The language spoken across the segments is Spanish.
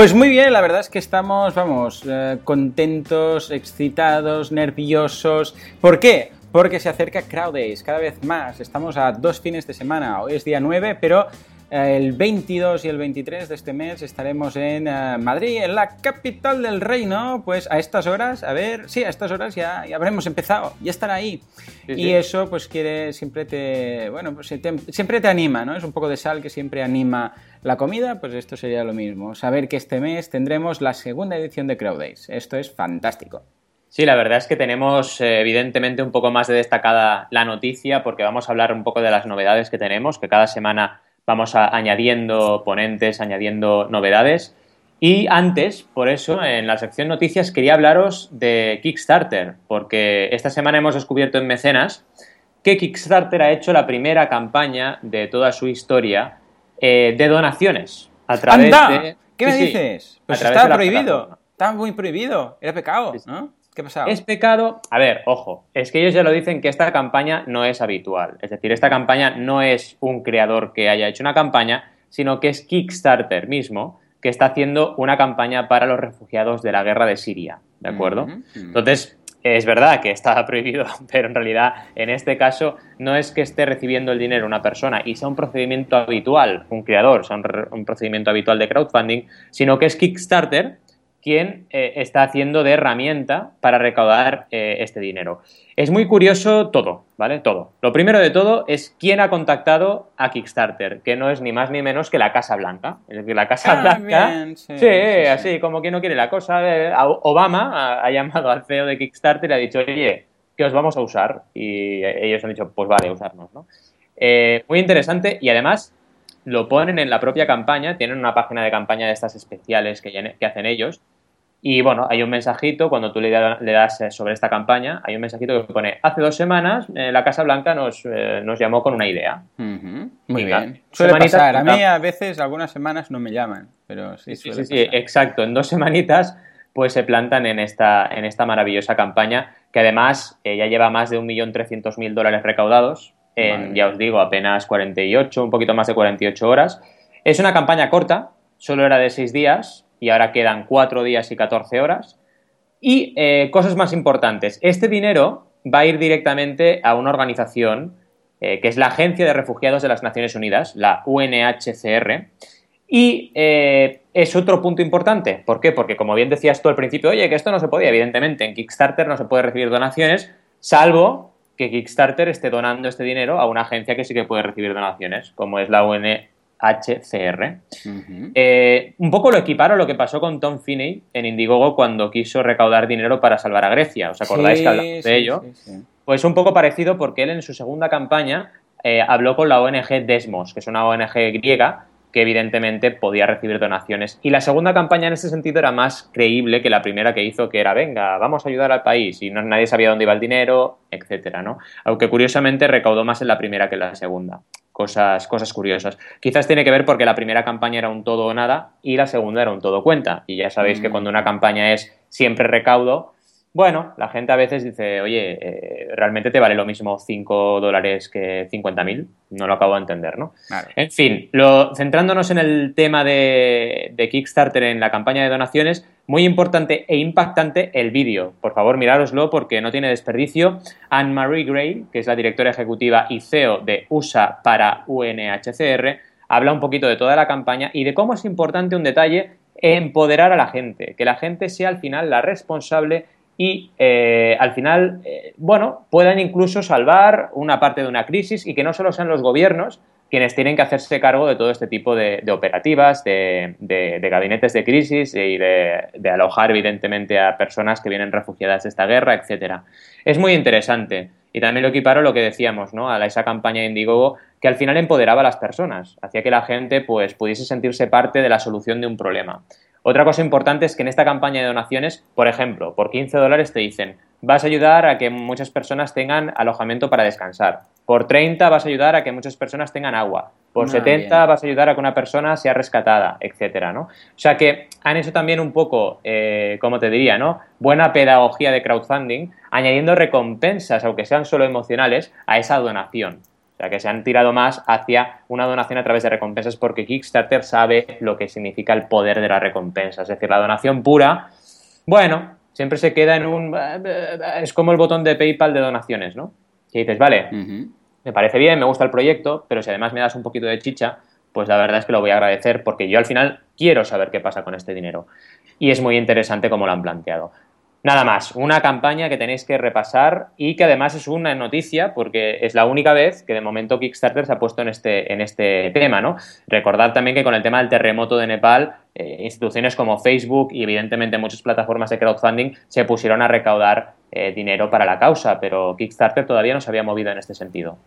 Pues muy bien, la verdad es que estamos, vamos, eh, contentos, excitados, nerviosos. ¿Por qué? Porque se acerca Crowd Days cada vez más. Estamos a dos fines de semana. Hoy es día 9, pero el 22 y el 23 de este mes estaremos en eh, Madrid, en la capital del reino. Pues a estas horas, a ver, sí, a estas horas ya, ya habremos empezado, ya estará ahí. y eso, pues quiere, siempre te, bueno, pues siempre te anima, ¿no? Es un poco de sal que siempre anima la comida, pues esto sería lo mismo. Saber que este mes tendremos la segunda edición de Crowd Days. Esto es fantástico. Sí, la verdad es que tenemos eh, evidentemente un poco más de destacada la noticia porque vamos a hablar un poco de las novedades que tenemos, que cada semana vamos añadiendo ponentes, añadiendo novedades. Y antes, por eso, en la sección noticias quería hablaros de Kickstarter, porque esta semana hemos descubierto en Mecenas que Kickstarter ha hecho la primera campaña de toda su historia eh, de donaciones a través de... ¿Qué me dices? Pues está prohibido. Está muy prohibido. Era pecado, ¿no? ¿Qué pasado? Es pecado. A ver, ojo, es que ellos ya lo dicen que esta campaña no es habitual. Es decir, esta campaña no es un creador que haya hecho una campaña, sino que es Kickstarter mismo que está haciendo una campaña para los refugiados de la guerra de Siria. ¿De acuerdo? Entonces, es verdad que está prohibido, pero en realidad en este caso no es que esté recibiendo el dinero una persona y sea un procedimiento habitual, un creador, sea un procedimiento habitual de crowdfunding, sino que es Kickstarter quien eh, está haciendo de herramienta para recaudar eh, este dinero. Es muy curioso todo, ¿vale? Todo. Lo primero de todo es quién ha contactado a Kickstarter, que no es ni más ni menos que la Casa Blanca. Es decir, la Casa ah, Blanca. sí, así como quien no quiere la cosa. Eh, Obama ha, llamado al CEO de Kickstarter y ha dicho, oye, que os vamos a usar. Y ellos han dicho, pues vale, usarnos, ¿no? muy interesante y además lo ponen en la propia campaña, tienen una página de campaña de estas especiales que, que hacen ellos. Y bueno, hay un mensajito, cuando tú le, das eh, sobre esta campaña, hay un mensajito que pone, hace dos semanas eh, la Casa Blanca nos, eh, nos, llamó con una idea. Muy bien. Suele pasar. A mí a veces, algunas semanas no me llaman, pero sí Sí, sí, sí, exacto. En dos semanitas pues se plantan en esta, en esta maravillosa campaña que además ya lleva más de 1.300.000 dólares recaudados en, ya os digo, apenas 48, un poquito más de 48 horas. Es una campaña corta, solo era de 6 días y ahora quedan 4 días y 14 horas. Y eh, cosas más importantes, este dinero va a ir directamente a una organización eh, que es la Agencia de Refugiados de las Naciones Unidas, la UNHCR, y eh, es otro punto importante. ¿Por qué? Porque como bien decías tú al principio, oye, que esto no se podía, evidentemente, en Kickstarter no se puede recibir donaciones, salvo que Kickstarter esté donando este dinero a una agencia que sí que puede recibir donaciones, como es la UNHCR. Eh, un poco lo equiparo a lo que pasó con Tom Finney en Indiegogo cuando quiso recaudar dinero para salvar a Grecia. ¿Os acordáis que hablamos de ello? pues un poco parecido porque él en su segunda campaña eh, habló con la ONG Desmos, que es una ONG griega que evidentemente podía recibir donaciones. Y la segunda campaña en ese sentido era más creíble que la primera que hizo, que era, venga, vamos a ayudar al país, y no, nadie sabía dónde iba el dinero, etcétera, ¿no? Aunque curiosamente recaudó más en la primera que en la segunda. Cosas, cosas curiosas. Quizás tiene que ver porque la primera campaña era un todo o nada y la segunda era un todo cuenta. Y ya sabéis que mm. cuando una campaña es siempre recaudo, bueno, la gente a veces dice, oye, eh, ¿realmente te vale lo mismo 5 dólares que 50.000? No lo acabo de entender, ¿no? En fin, lo, centrándonos en el tema de, Kickstarter en la campaña de donaciones, muy importante e impactante el vídeo. Por favor, mirároslo porque no tiene desperdicio. Anne-Marie Gray, que es la directora ejecutiva y CEO de USA para UNHCR, habla un poquito de toda la campaña y de cómo es importante un detalle empoderar a la gente, que la gente sea al final la responsable y eh, al final, eh, bueno, puedan incluso salvar una parte de una crisis y que no solo sean los gobiernos quienes tienen que hacerse cargo de todo este tipo de, operativas, de, gabinetes de crisis y de, alojar, evidentemente, a personas que vienen refugiadas de esta guerra, etcétera. Es muy interesante. Y también lo equiparo lo que decíamos, ¿no? A esa campaña de Indiegogo que al final empoderaba a las personas, hacía que la gente pues, pudiese sentirse parte de la solución de un problema. Otra cosa importante es que en esta campaña de donaciones, por ejemplo, por 15 dólares te dicen, vas a ayudar a que muchas personas tengan alojamiento para descansar. Por 30 vas a ayudar a que muchas personas tengan agua. Por 70 ah, vas a ayudar a que una persona sea rescatada, etcétera, ¿no? O sea que han hecho también un poco, eh, como te diría, ¿no? Buena pedagogía de crowdfunding, añadiendo recompensas, aunque sean solo emocionales, a esa donación. O sea, que se han tirado más hacia una donación a través de recompensas porque Kickstarter sabe lo que significa el poder de la recompensa. Es decir, la donación pura, bueno, siempre se queda en un... Es como el botón de PayPal de donaciones, ¿no? Que dices, vale, me parece bien, me gusta el proyecto, pero si además me das un poquito de chicha, pues la verdad es que lo voy a agradecer porque yo al final quiero saber qué pasa con este dinero. Y es muy interesante cómo lo han planteado. Nada más, una campaña que tenéis que repasar y que además es una noticia porque es la única vez que de momento Kickstarter se ha puesto en este, en este tema, ¿no? Recordad también que con el tema del terremoto de Nepal, eh, instituciones como Facebook y evidentemente muchas plataformas de crowdfunding se pusieron a recaudar eh, dinero para la causa, pero Kickstarter todavía no se había movido en este sentido.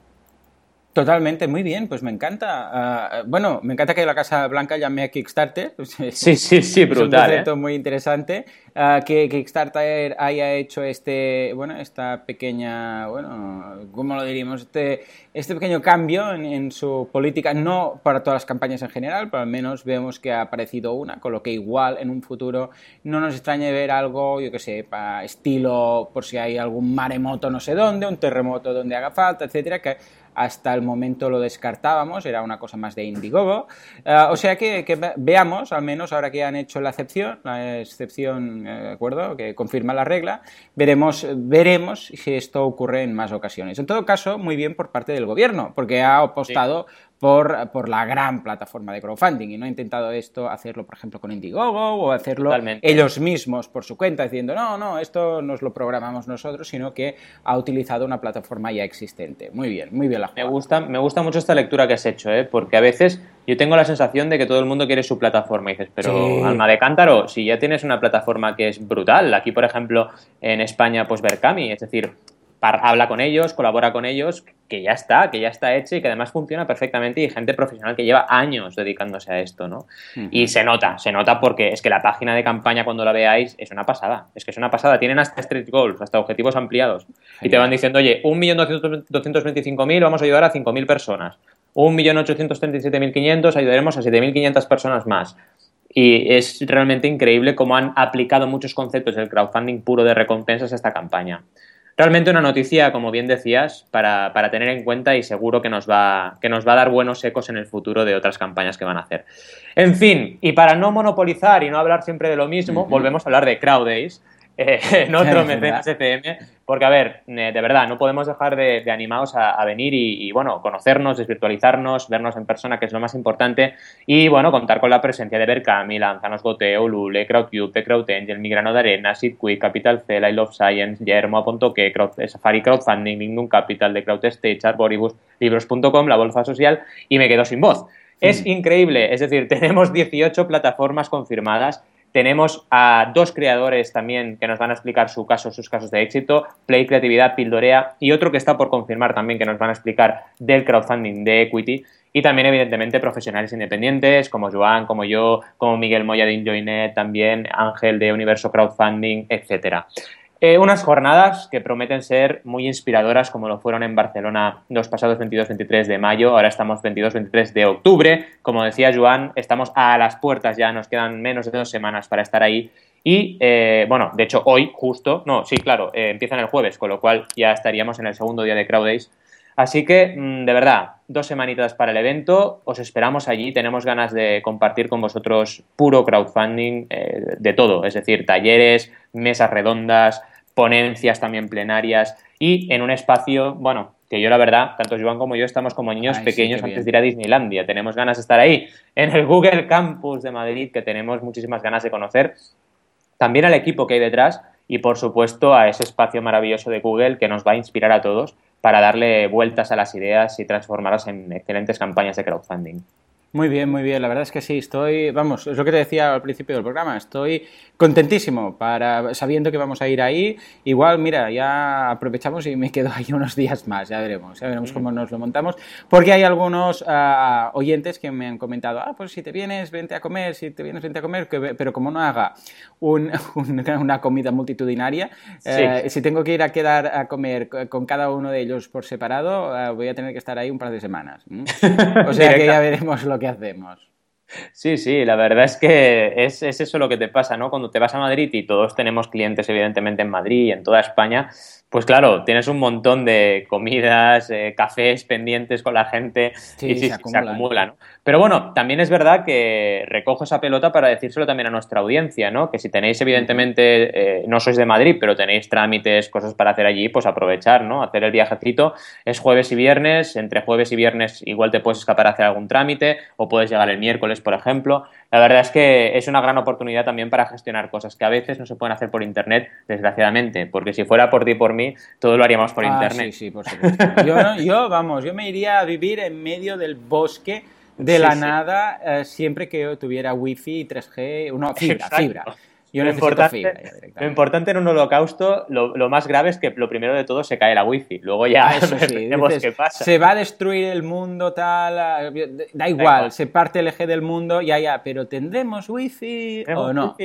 Totalmente, muy bien, pues me encanta. Ah, bueno, me encanta que la Casa Blanca llame a Kickstarter. Sí, sí, sí, brutal. Es un concepto ¿eh? muy interesante. Ah, que Kickstarter haya hecho este, bueno, esta pequeña, bueno, ¿cómo lo diríamos? Este, este pequeño cambio en, su política, no para todas las campañas en general, pero al menos vemos que ha aparecido una, con lo que igual en un futuro no nos extrañe ver algo, yo que sé, para estilo, por si hay algún maremoto no sé dónde, un terremoto donde haga falta, etcétera, que hasta el momento lo descartábamos, era una cosa más de Indiegogo. Eh, o sea que, veamos, al menos ahora que han hecho la excepción, la excepción, eh, ¿de acuerdo? Que confirma la regla, veremos, veremos si esto ocurre en más ocasiones. En todo caso, muy bien por parte del gobierno, porque ha apostado por, la gran plataforma de crowdfunding. Y no ha intentado esto hacerlo, por ejemplo, con Indiegogo o hacerlo ellos mismos por su cuenta, diciendo, no, no, esto nos lo programamos nosotros, sino que ha utilizado una plataforma ya existente. Muy bien, muy bien la Me gusta, me gusta mucho esta lectura que has hecho, ¿eh? porque a veces yo tengo la sensación de que todo el mundo quiere su plataforma. Y dices, pero alma de cántaro, si ya tienes una plataforma que es brutal, aquí por ejemplo en España pues Berkami, es decir, habla con ellos, colabora con ellos, que ya está, que ya está hecho y que además funciona perfectamente y gente profesional que lleva años dedicándose a esto, ¿no? Y se nota, se nota porque es que la página de campaña cuando la veáis es una pasada, es que es una pasada, tienen hasta stretch goals, hasta objetivos ampliados. Y te van diciendo, oye, 1.225.000 vamos a ayudar a 5.000 personas, 1.837.500 ayudaremos a 7.500 personas más. Y es realmente increíble cómo han aplicado muchos conceptos del crowdfunding puro de recompensas a esta campaña realmente una noticia, como bien decías, para, tener en cuenta y seguro que nos, va, que nos va a dar buenos ecos en el futuro de otras campañas que van a hacer. En fin, y para no monopolizar y no hablar siempre de lo mismo, volvemos a hablar de CrowdAce, eh, en otro mecenas FM, porque a ver, eh, de verdad, no podemos dejar de, animados a, venir y, bueno, conocernos, desvirtualizarnos, vernos en persona, que es lo más importante, y bueno, contar con la presencia de Berkami, Lanzanos Goteo, Lule, Crowdcube, The CrowdAngel, Migrano de Arena, SeedQuick, Capital C, I Love Science, Yermo, Apontoque, Crowd, Safari Crowdfunding, Ningún Capital, The CrowdStage, Arboribus, Libros.com, La Bolsa Social, y me quedo sin voz. Es increíble, es decir, tenemos 18 plataformas confirmadas tenemos a dos creadores también que nos van a explicar su caso, sus casos de éxito, Play Creatividad, Pildorea y otro que está por confirmar también que nos van a explicar del crowdfunding de Equity. Y también, evidentemente, profesionales independientes como Joan, como yo, como Miguel Moya de Enjoynet, también Ángel de Universo Crowdfunding, etcétera. Eh, unas jornadas que prometen ser muy inspiradoras, como lo fueron en Barcelona los pasados 22-23 de mayo. Ahora estamos 22-23 de octubre. Como decía Joan, estamos a las puertas ya, nos quedan menos de dos semanas para estar ahí. Y eh, bueno, de hecho, hoy justo, no, sí, claro, eh, empiezan el jueves, con lo cual ya estaríamos en el segundo día de Crowd Days. Así que, mm, de verdad, dos semanitas para el evento, os esperamos allí, tenemos ganas de compartir con vosotros puro crowdfunding de todo, es decir, talleres, mesas redondas, ponencias también plenarias y en un espacio, bueno, que yo la verdad, tanto Joan como yo estamos como niños pequeños antes de ir a Disneylandia. Tenemos ganas de estar ahí, en el Google Campus de Madrid, que tenemos muchísimas ganas de conocer. También al equipo que hay detrás y, por supuesto, a ese espacio maravilloso de Google que nos va a inspirar a todos para darle vueltas a las ideas y transformarlas en excelentes campañas de crowdfunding. Muy bien, muy bien. La verdad es que sí, estoy, vamos, es lo que te decía al principio del programa, estoy contentísimo para sabiendo que vamos a ir ahí. Igual, mira, ya aprovechamos y me quedo ahí unos días más, ya veremos, ya veremos cómo nos lo montamos, porque hay algunos ah, oyentes que me han comentado, ah, pues si te vienes, vente a comer, si te vienes, vente a comer, pero como no haga una comida multitudinaria, eh, si tengo que ir a quedar a comer con cada uno de ellos por separado, ah, voy a tener que estar ahí un par de semanas. O sea que ya veremos lo que hacemos. Sí, sí, la verdad es que es, es, eso lo que te pasa, ¿no? Cuando te vas a Madrid y todos tenemos clientes, evidentemente, en Madrid y en toda España, pues claro, tienes un montón de comidas, eh, cafés pendientes con la gente y sí, se, acumula, ¿no? Pero bueno, también es verdad que recojo esa pelota para decírselo también a nuestra audiencia, ¿no? Que si tenéis, evidentemente, eh, no sois de Madrid, pero tenéis trámites, cosas para hacer allí, pues aprovechar, ¿no? Hacer el viajecito. Es jueves y viernes, entre jueves y viernes igual te puedes escapar a hacer algún trámite o puedes llegar el miércoles, por ejemplo. La verdad es que es una gran oportunidad también para gestionar cosas que a veces no se pueden hacer por internet, desgraciadamente, porque si fuera por ti y por mí, todo lo haríamos por ah, internet. Sí, sí, por supuesto. Yo, vamos, yo me iría a vivir en medio del bosque de la nada eh, siempre que tuviera wifi, 3G, no, fibra, fibra. Yo lo importante, fibra, lo importante en un holocausto, lo, más grave es que lo primero de todo se cae la wifi. Luego ya ah, veremos qué pasa. Se va a destruir el mundo, tal. Eh, da igual, se parte el eje del mundo, ya, ya, pero ¿tendremos wifi o no?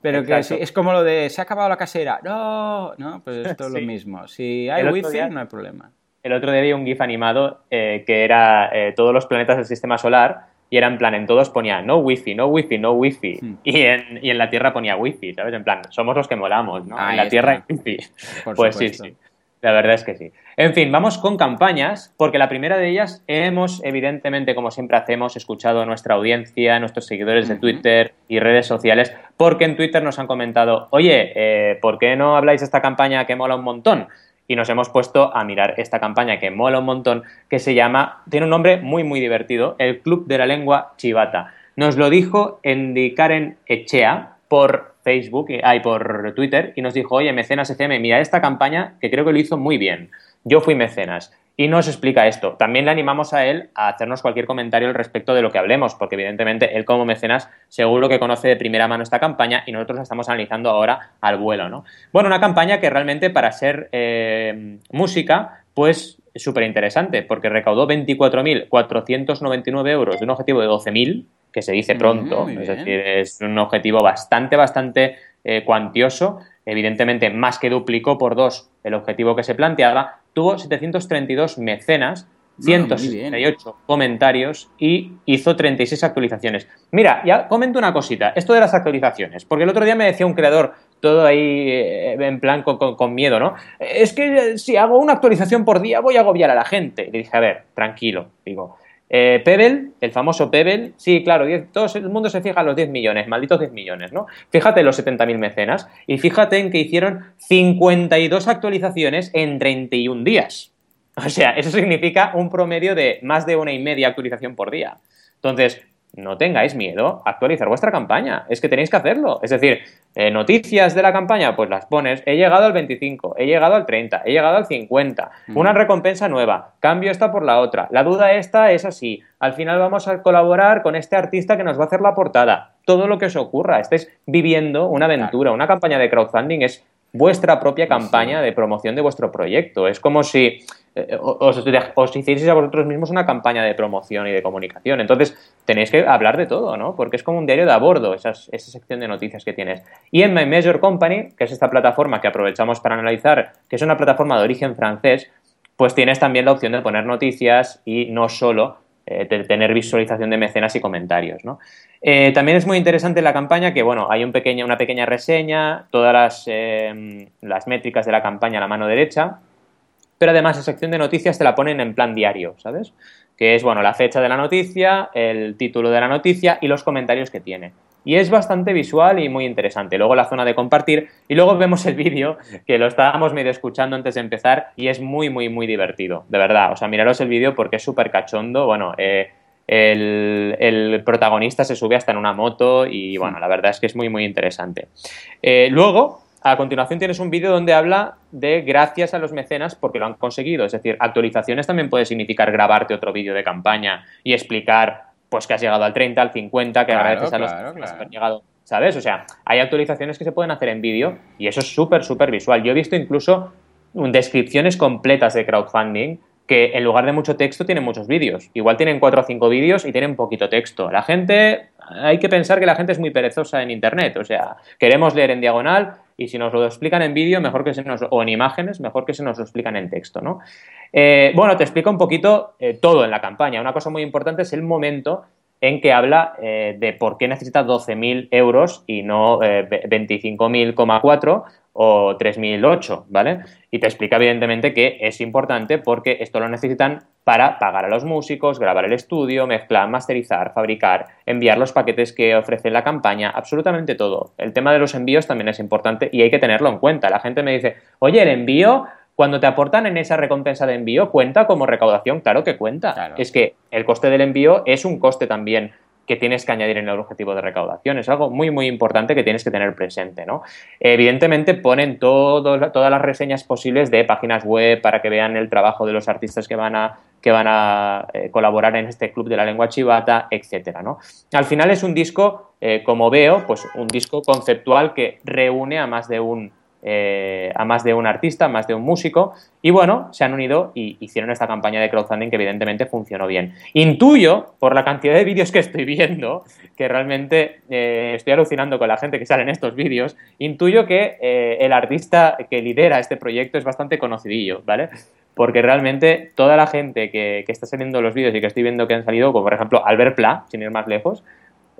Pero que es como lo de, se ha acabado la casera. No, no, pues esto es lo mismo. Si hay wifi, no hay problema. El otro día vi un GIF animado eh, que era eh, todos los planetas del sistema solar y era en plan, en todos ponía no wifi, no wifi, no wifi. Hmm. Y, en, y en la Tierra ponía wifi, ¿sabes? En plan, somos los que molamos, ¿no? en la Tierra hay wifi. pues sí, sí. La verdad es que sí. En fin, vamos con campañas, porque la primera de ellas hemos, evidentemente, como siempre hacemos, escuchado a nuestra audiencia, a nuestros seguidores de Twitter y redes sociales, porque en Twitter nos han comentado, oye, eh, ¿por qué no habláis de esta campaña que mola un montón? Y nos hemos puesto a mirar esta campaña que mola un montón, que se llama, tiene un nombre muy, muy divertido, el Club de la Lengua Chivata. Nos lo dijo Andy Karen Echea por Facebook, hay por Twitter, y nos dijo, oye, Mecenas FM, mira esta campaña que creo que lo hizo muy bien. Yo fui mecenas. Y nos explica esto. También le animamos a él a hacernos cualquier comentario al respecto de lo que hablemos, porque evidentemente él como mecenas seguro que conoce de primera mano esta campaña y nosotros la estamos analizando ahora al vuelo, ¿no? Bueno, una campaña que realmente para ser eh, música, pues es súper interesante, porque recaudó 24.499 euros de un objetivo de 12.000 que se dice pronto, es decir, es un objetivo bastante, bastante eh, cuantioso, evidentemente más que duplicó por dos el objetivo que se planteaba, tuvo 732 mecenas, 168 comentarios y hizo 36 actualizaciones. Mira, ya comento una cosita, esto de las actualizaciones, porque el otro día me decía un creador todo ahí eh, en plan con, miedo, ¿no? Es que si hago una actualización por día voy a agobiar a la gente. Le dije, a ver, tranquilo, digo, eh, Pebble, el famoso Pebble, sí, claro, todo el mundo se fija en los 10 millones, malditos 10 millones, ¿no? Fíjate en los 70.000 mecenas y fíjate en que hicieron 52 actualizaciones en 31 días. O sea, eso significa un promedio de más de una y media actualización por día. Entonces, no tengáis miedo a actualizar vuestra campaña. Es que tenéis que hacerlo. Es decir, eh, noticias de la campaña, pues las pones. He llegado al 25, he llegado al 30, he llegado al 50. Una recompensa nueva. Cambio esta por la otra. La duda esta es así. Al final vamos a colaborar con este artista que nos va a hacer la portada. Todo lo que os ocurra. Estáis viviendo una aventura. Una campaña de crowdfunding es vuestra propia campaña de promoción de vuestro proyecto. Es como si eh, os, os, hicieseis a vosotros mismos una campaña de promoción y de comunicación. Entonces, tenéis que hablar de todo, ¿no? Porque es como un diario de a bordo, esa sección de noticias que tienes. Y en My Major Company, que es esta plataforma que aprovechamos para analizar, que es una plataforma de origen francés, pues tienes también la opción de poner noticias y no solo eh, tener visualización de mecenas y comentarios. ¿no? Eh, también es muy interesante la campaña que, bueno, hay un pequeña, una pequeña reseña, todas las, eh, las métricas de la campaña a la mano derecha, pero además la sección de noticias te la ponen en plan diario, ¿sabes? Que es, bueno, la fecha de la noticia, el título de la noticia y los comentarios que tiene y es bastante visual y muy interesante. Luego la zona de compartir y luego vemos el vídeo que lo estábamos medio escuchando antes de empezar y es muy, muy, muy divertido, de verdad. O sea, miraros el vídeo porque es súper cachondo. Bueno, eh, el, protagonista se sube hasta en una moto y bueno, la verdad es que es muy, muy interesante. Eh, luego, a continuación tienes un vídeo donde habla de gracias a los mecenas porque lo han conseguido. Es decir, actualizaciones también puede significar grabarte otro vídeo de campaña y explicar pues que has llegado al 30, al 50, que agradeces a los que han llegado. ¿Sabes? O sea, hay actualizaciones que se pueden hacer en vídeo y eso es súper, súper visual. Yo he visto incluso descripciones completas de crowdfunding que en lugar de mucho texto tienen muchos vídeos. Igual tienen cuatro o cinco vídeos y tienen poquito texto. La gente, hay que pensar que la gente es muy perezosa en Internet. O sea, queremos leer en diagonal y si nos lo explican en vídeo, mejor que se nos, o en imágenes, mejor que se nos lo explican en texto, ¿no? Eh, bueno, te explico un poquito eh, todo en la campaña. Una cosa muy importante es el momento en que habla eh, de por qué necesita 12.000 euros y no eh, 25.000,4 o 3008, ¿vale? Y te explica evidentemente que es importante porque esto lo necesitan para pagar a los músicos, grabar el estudio, mezclar, masterizar, fabricar, enviar los paquetes que ofrece la campaña, absolutamente todo. El tema de los envíos también es importante y hay que tenerlo en cuenta. La gente me dice, oye, el envío cuando te aportan en esa recompensa de envío, ¿cuenta como recaudación? Claro que cuenta. Es que el coste del envío es un coste también que tienes que añadir en el objetivo de recaudación. Es algo muy, muy importante que tienes que tener presente. ¿no? Evidentemente ponen todas las reseñas posibles de páginas web para que vean el trabajo de los artistas que van a, que van a eh, colaborar en este club de la lengua chivata, etcétera, ¿no? Al final es un disco, eh, como veo, pues un disco conceptual que reúne a más de un eh, a más de un artista, a más de un músico, y bueno, se han unido y hicieron esta campaña de crowdfunding que evidentemente funcionó bien. Intuyo, por la cantidad de vídeos que estoy viendo, que realmente eh, estoy alucinando con la gente que sale en estos vídeos, intuyo que eh, el artista que lidera este proyecto es bastante conocidillo, ¿vale? Porque realmente toda la gente que, está saliendo los vídeos y que estoy viendo que han salido, como por ejemplo Albert Pla, sin ir más lejos,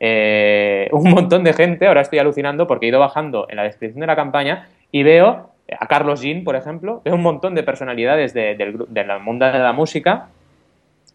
un montón de gente, ahora estoy alucinando porque he ido bajando en la descripción de la campaña y veo a Carlos Jean, por ejemplo, veo un montón de personalidades del de, mundo de la música,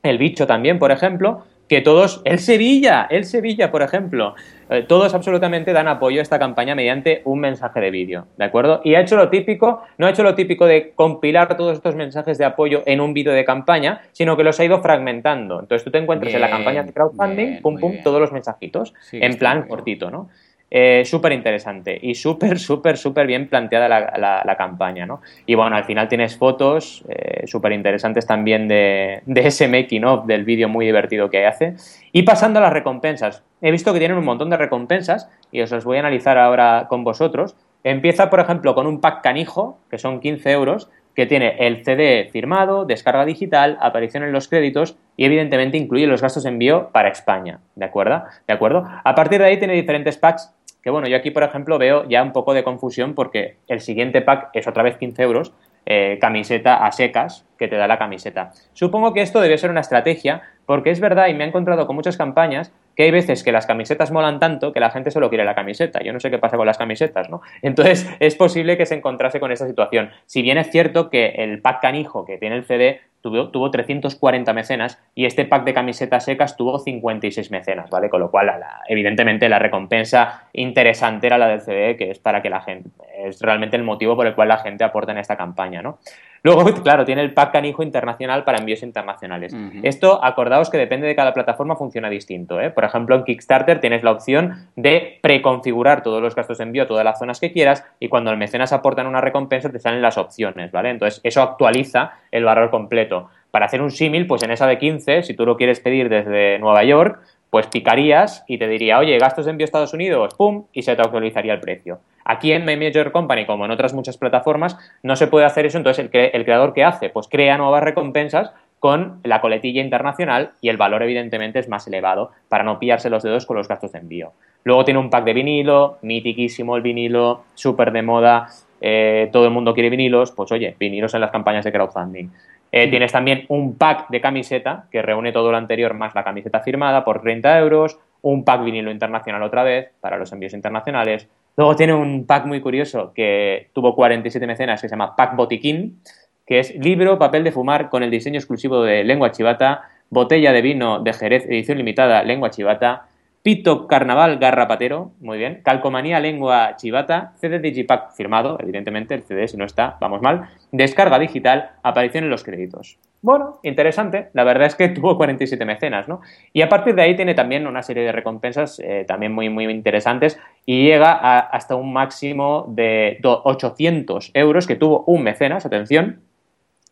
el bicho también, por ejemplo, que todos, el Sevilla, el Sevilla, por ejemplo, eh, todos absolutamente dan apoyo a esta campaña mediante un mensaje de vídeo, ¿de acuerdo? Y ha hecho lo típico, no ha hecho lo típico de compilar todos estos mensajes de apoyo en un vídeo de campaña, sino que los ha ido fragmentando. Entonces tú te encuentras en la campaña de crowdfunding, pum, pum, todos los mensajitos, en plan cortito, ¿no? Eh, súper interesante y súper, súper, súper bien planteada la, campaña, ¿no? Y bueno, al final tienes fotos eh, súper interesantes también de, ese making of del vídeo muy divertido que hace. Y pasando a las recompensas, he visto que tienen un montón de recompensas y os las voy a analizar ahora con vosotros. Empieza, por ejemplo, con un pack canijo, que son 15 euros, que tiene el CD firmado, descarga digital, aparición en los créditos y evidentemente incluye los gastos de envío para España, ¿de acuerdo? ¿De acuerdo? A partir de ahí tiene diferentes packs que bueno, yo aquí, por ejemplo, veo ya un poco de confusión porque el siguiente pack es otra vez 15 euros, eh, camiseta a secas que te da la camiseta. Supongo que esto debe ser una estrategia porque es verdad y me he encontrado con muchas campañas que hay veces que las camisetas molan tanto que la gente solo quiere la camiseta. Yo no sé qué pasa con las camisetas, ¿no? Entonces es posible que se encontrase con esa situación. Si bien es cierto que el pack canijo que tiene el CD tuvo, tuvo 340 mecenas y este pack de camisetas secas tuvo 56 mecenas, ¿vale? Con lo cual, evidentemente, la recompensa interesante era la del CD, que es para que la gente, es realmente el motivo por el cual la gente aporta en esta campaña, ¿no? Luego, claro, tiene el pack canijo internacional para envíos internacionales. Esto, acordaos que depende de cada plataforma, funciona distinto. ¿eh? Por ejemplo, en Kickstarter tienes la opción de preconfigurar todos los gastos de envío, todas las zonas que quieras, y cuando el mecenas aporta una recompensa te salen las opciones, ¿vale? Entonces, eso actualiza el valor completo. Para hacer un símil, pues en esa de 15, si tú lo quieres pedir desde Nueva York, pues picarías y te diría, oye, gastos de envío Estados Unidos, pum, y se te actualizaría el precio. Aquí en My Major Company, como en otras muchas plataformas, no se puede hacer eso, entonces el, el creador que hace, pues crea nuevas recompensas con la coletilla internacional y el valor evidentemente es más elevado para no pillarse los dedos con los gastos de envío. Luego tiene un pack de vinilo, mitiquísimo el vinilo, súper de moda, eh, todo el mundo quiere vinilos, pues oye, vinilos en las campañas de crowdfunding. Eh, tienes también un pack de camiseta que reúne todo lo anterior más la camiseta firmada por 30 euros, un pack vinilo internacional otra vez para los envíos internacionales. Luego tiene un pack muy curioso que tuvo 47 mecenas que se llama Pack Botiquín, que es libro, papel de fumar con el diseño exclusivo de lengua chivata, botella de vino de Jerez, edición limitada, lengua chivata, Pito Carnaval Garrapatero, muy bien. Calcomanía Lengua Chivata, CD Digipack firmado, evidentemente el CD si no está, vamos mal. Descarga digital, aparición en los créditos. Bueno, interesante. La verdad es que tuvo 47 mecenas, ¿no? Y a partir de ahí tiene también una serie de recompensas eh, también muy, muy interesantes y llega hasta un máximo de 800 euros que tuvo un mecenas, atención,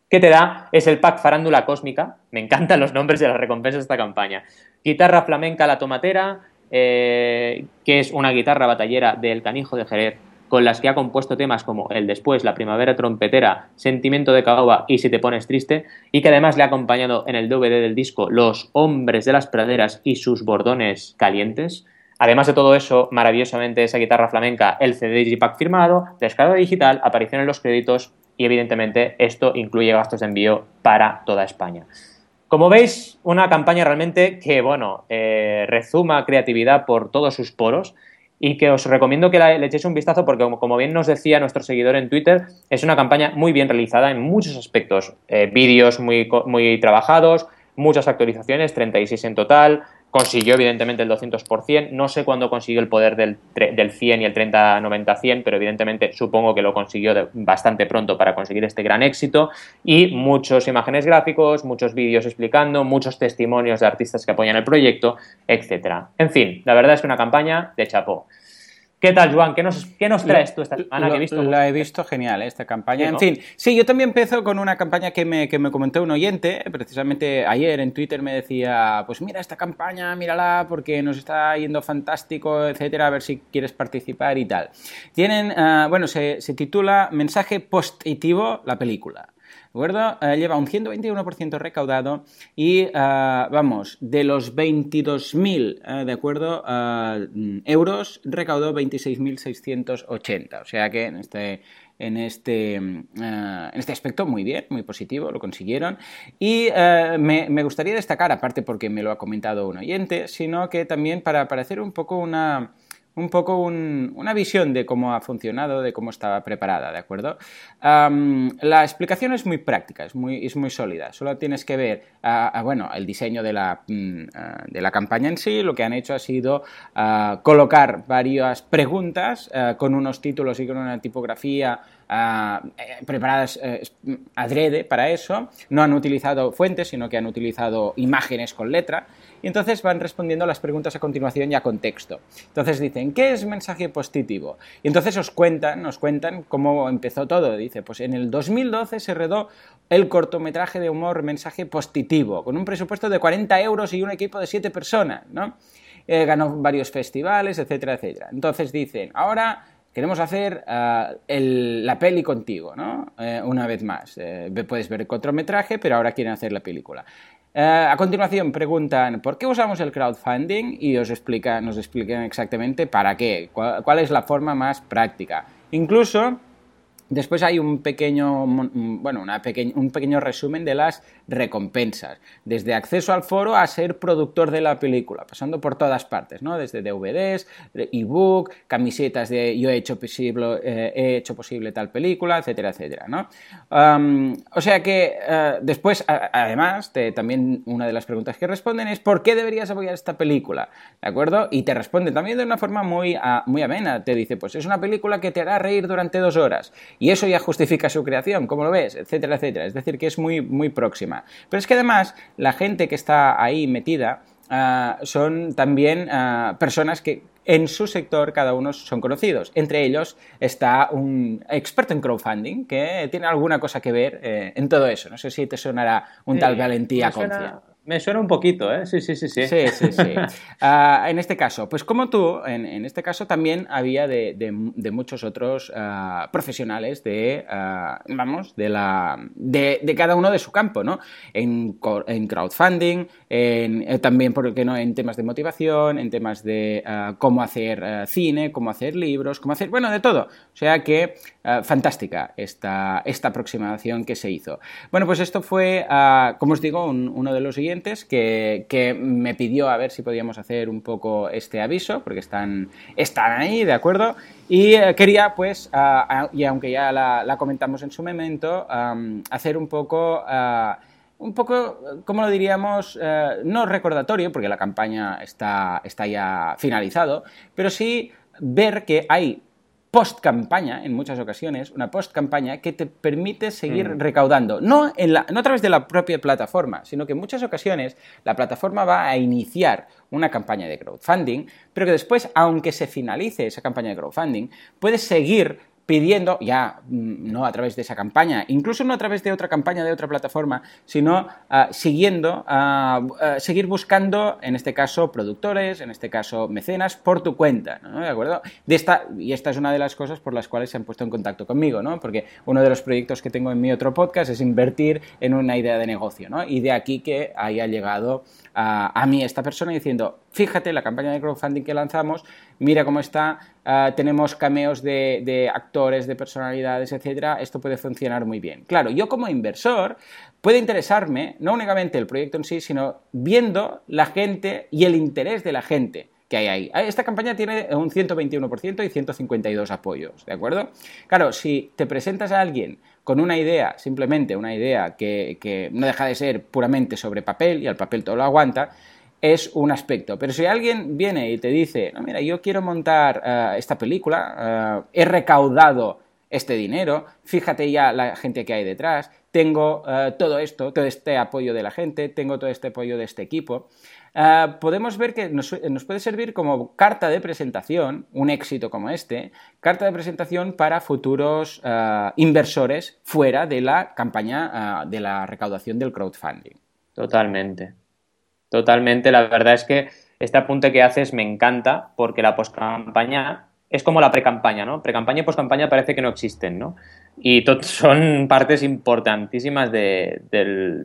que te da es el pack Farándula Cósmica. Me encantan los nombres de las recompensas de esta campaña. Guitarra flamenca La Tomatera, eh, que es una guitarra batallera del Canijo de Jerez, con las que ha compuesto temas como El Después, La Primavera Trompetera, Sentimiento de Caoba y Si te pones triste, y que además le ha acompañado en el DVD del disco Los Hombres de las Praderas y sus bordones calientes. Además de todo eso, maravillosamente esa guitarra flamenca, el CD Digipack firmado, descarga digital, aparición en los créditos y evidentemente esto incluye gastos de envío para toda España. Como veis, una campaña realmente que, bueno, eh, rezuma creatividad por todos sus poros y que os recomiendo que le echéis un vistazo porque, como, bien nos decía nuestro seguidor en Twitter, es una campaña muy bien realizada en muchos aspectos. Eh, vídeos muy, muy trabajados, muchas actualizaciones, 36 en total, consiguió evidentemente el 200%, no sé cuándo consiguió el poder del, del 100 y el 30-90-100, pero evidentemente supongo que lo consiguió bastante pronto para conseguir este gran éxito y muchos imágenes gráficos, muchos vídeos explicando, muchos testimonios de artistas que apoyan el proyecto, etcétera. En fin, la verdad es que una campaña de chapó. ¿Qué tal, Juan? ¿Qué nos, qué nos traes tú esta semana? Lo, he visto la he visto genial, esta campaña. En fin, sí, yo también empiezo con una campaña que me, que me comentó un oyente, precisamente ayer en Twitter me decía, pues mira esta campaña, mírala porque nos está yendo fantástico, etcétera, a ver si quieres participar y tal. Tienen, ah, bueno, se, se titula Mensaje positivo la película. ¿De acuerdo? Eh, lleva un 121% recaudado y, eh, vamos, de los 22.000, eh, ¿de acuerdo? euros, recaudó 26.680. O sea que en este, en este, en este aspecto muy bien, muy positivo, lo consiguieron. Y me, me, gustaría destacar, aparte porque me lo ha comentado un oyente, sino que también para, para hacer un poco una, un poco una visión de cómo ha funcionado, de cómo estaba preparada, ¿de acuerdo? la explicación es muy práctica, es muy, es muy sólida. Solo tienes que ver, bueno, el diseño de la, mm, de la campaña en sí. Lo que han hecho ha sido colocar varias preguntas con unos títulos y con una tipografía eh, preparadas eh, adrede para eso. No han utilizado fuentes, sino que han utilizado imágenes con letra y entonces van respondiendo las preguntas a continuación ya con texto. Entonces dicen, ¿qué es mensaje positivo? Y entonces os cuentan, nos cuentan cómo empezó todo. Dice, pues en el 2012 se redó el cortometraje de humor mensaje positivo, con un presupuesto de 40 euros y un equipo de 7 personas, ¿no? Eh, ganó varios festivales, etcétera, etcétera. Entonces dicen, ahora queremos hacer eh, la peli contigo, ¿no? Eh, una vez más. puedes ver el cortometraje, pero ahora quieren hacer la película. Eh, a continuación preguntan por qué usamos el crowdfunding y os explica, nos explican exactamente para qué, cuál es la forma más práctica. Incluso Después hay un pequeño, bueno, un pequeño resumen de las recompensas, desde acceso al foro a ser productor de la película, pasando por todas partes, ¿no? Desde DVDs, ebook, camisetas de yo he hecho posible, eh, he hecho posible tal película, etcétera, etcétera, ¿no? o sea que eh, después, además, también una de las preguntas que responden es ¿por qué deberías apoyar esta película? ¿De acuerdo? Y te responden también de una forma muy, muy amena, te dice, pues es una película que te hará reír durante dos horas y eso ya justifica su creación, ¿cómo lo ves? Etcétera, etcétera. Es decir, que es muy, muy próxima. Pero es que además la gente que está ahí metida ah, son también ah, personas que en su sector cada uno son conocidos. Entre ellos está un experto en crowdfunding que tiene alguna cosa que ver eh, en todo eso. No sé si te sonará un tal Valentía Concia. Me suena un poquito, ¿eh? Sí, sí, sí, sí. Sí, sí, sí. Ah, en este caso, pues como tú, en, este caso también había de, muchos otros ah, profesionales de, ah, vamos, de, la, de, cada uno de su campo, ¿no? En, en crowdfunding, en, eh, también, ¿por qué no?, en temas de motivación, en temas de cómo hacer cine, cómo hacer libros, cómo hacer, bueno, de todo. O sea que fantástica esta, esta aproximación que se hizo. Bueno, pues esto fue, como os digo, uno de los siguientes que, me pidió a ver si podíamos hacer un poco este aviso, porque están, están ahí, ¿de acuerdo? Y eh, quería, pues, y aunque ya la, comentamos en su momento, hacer un poco un poco, ¿cómo lo diríamos? Eh, no recordatorio, porque la campaña está, está ya finalizado, pero sí ver que hay post campaña, en muchas ocasiones, una post campaña que te permite seguir mm. recaudando. No, en la, no a través de la propia plataforma, sino que en muchas ocasiones la plataforma va a iniciar una campaña de crowdfunding, pero que después, aunque se finalice esa campaña de crowdfunding, puedes seguir pidiendo, ya mm, no a través de esa campaña, incluso no a través de otra campaña de otra plataforma, sino ah, siguiendo, uh, seguir buscando, en este caso, productores, en este caso, mecenas, por tu cuenta, ¿no? ¿De acuerdo? Y esta es una de las cosas por las cuales se han puesto en contacto conmigo, ¿no? Porque uno de los proyectos que tengo en mi otro podcast es invertir en una idea de negocio, ¿no? Y de aquí que haya llegado a mí esta persona diciendo, fíjate la campaña de crowdfunding que lanzamos, mira cómo está, ah, tenemos cameos de, actores, de personalidades, etcétera, esto puede funcionar muy bien. Claro, yo como inversor puede interesarme no únicamente el proyecto en sí, sino viendo la gente y el interés de la gente que hay ahí. Ah, esta campaña tiene un 121% y 152 apoyos, ¿de acuerdo? Claro, si te presentas a alguien con una idea, simplemente una idea que, no deja de ser puramente sobre papel, y al papel todo lo aguanta, es un aspecto. Pero si alguien viene y te dice, no, mira, yo quiero montar eh, esta película, eh, he recaudado este dinero, fíjate ya la gente que hay detrás, tengo eh, todo esto, todo este apoyo de la gente, tengo todo este apoyo de este equipo. Podemos ver que nos, puede servir como carta de presentación, un éxito como este, carta de presentación para futuros inversores fuera de la campaña de la recaudación del crowdfunding. Totalmente. Totalmente. La verdad es que este apunte que haces me encanta porque la postcampaña es como la pre-campaña, ¿no? Pre-campaña y post-campaña parece que no existen, ¿no? Y son partes importantísimas de,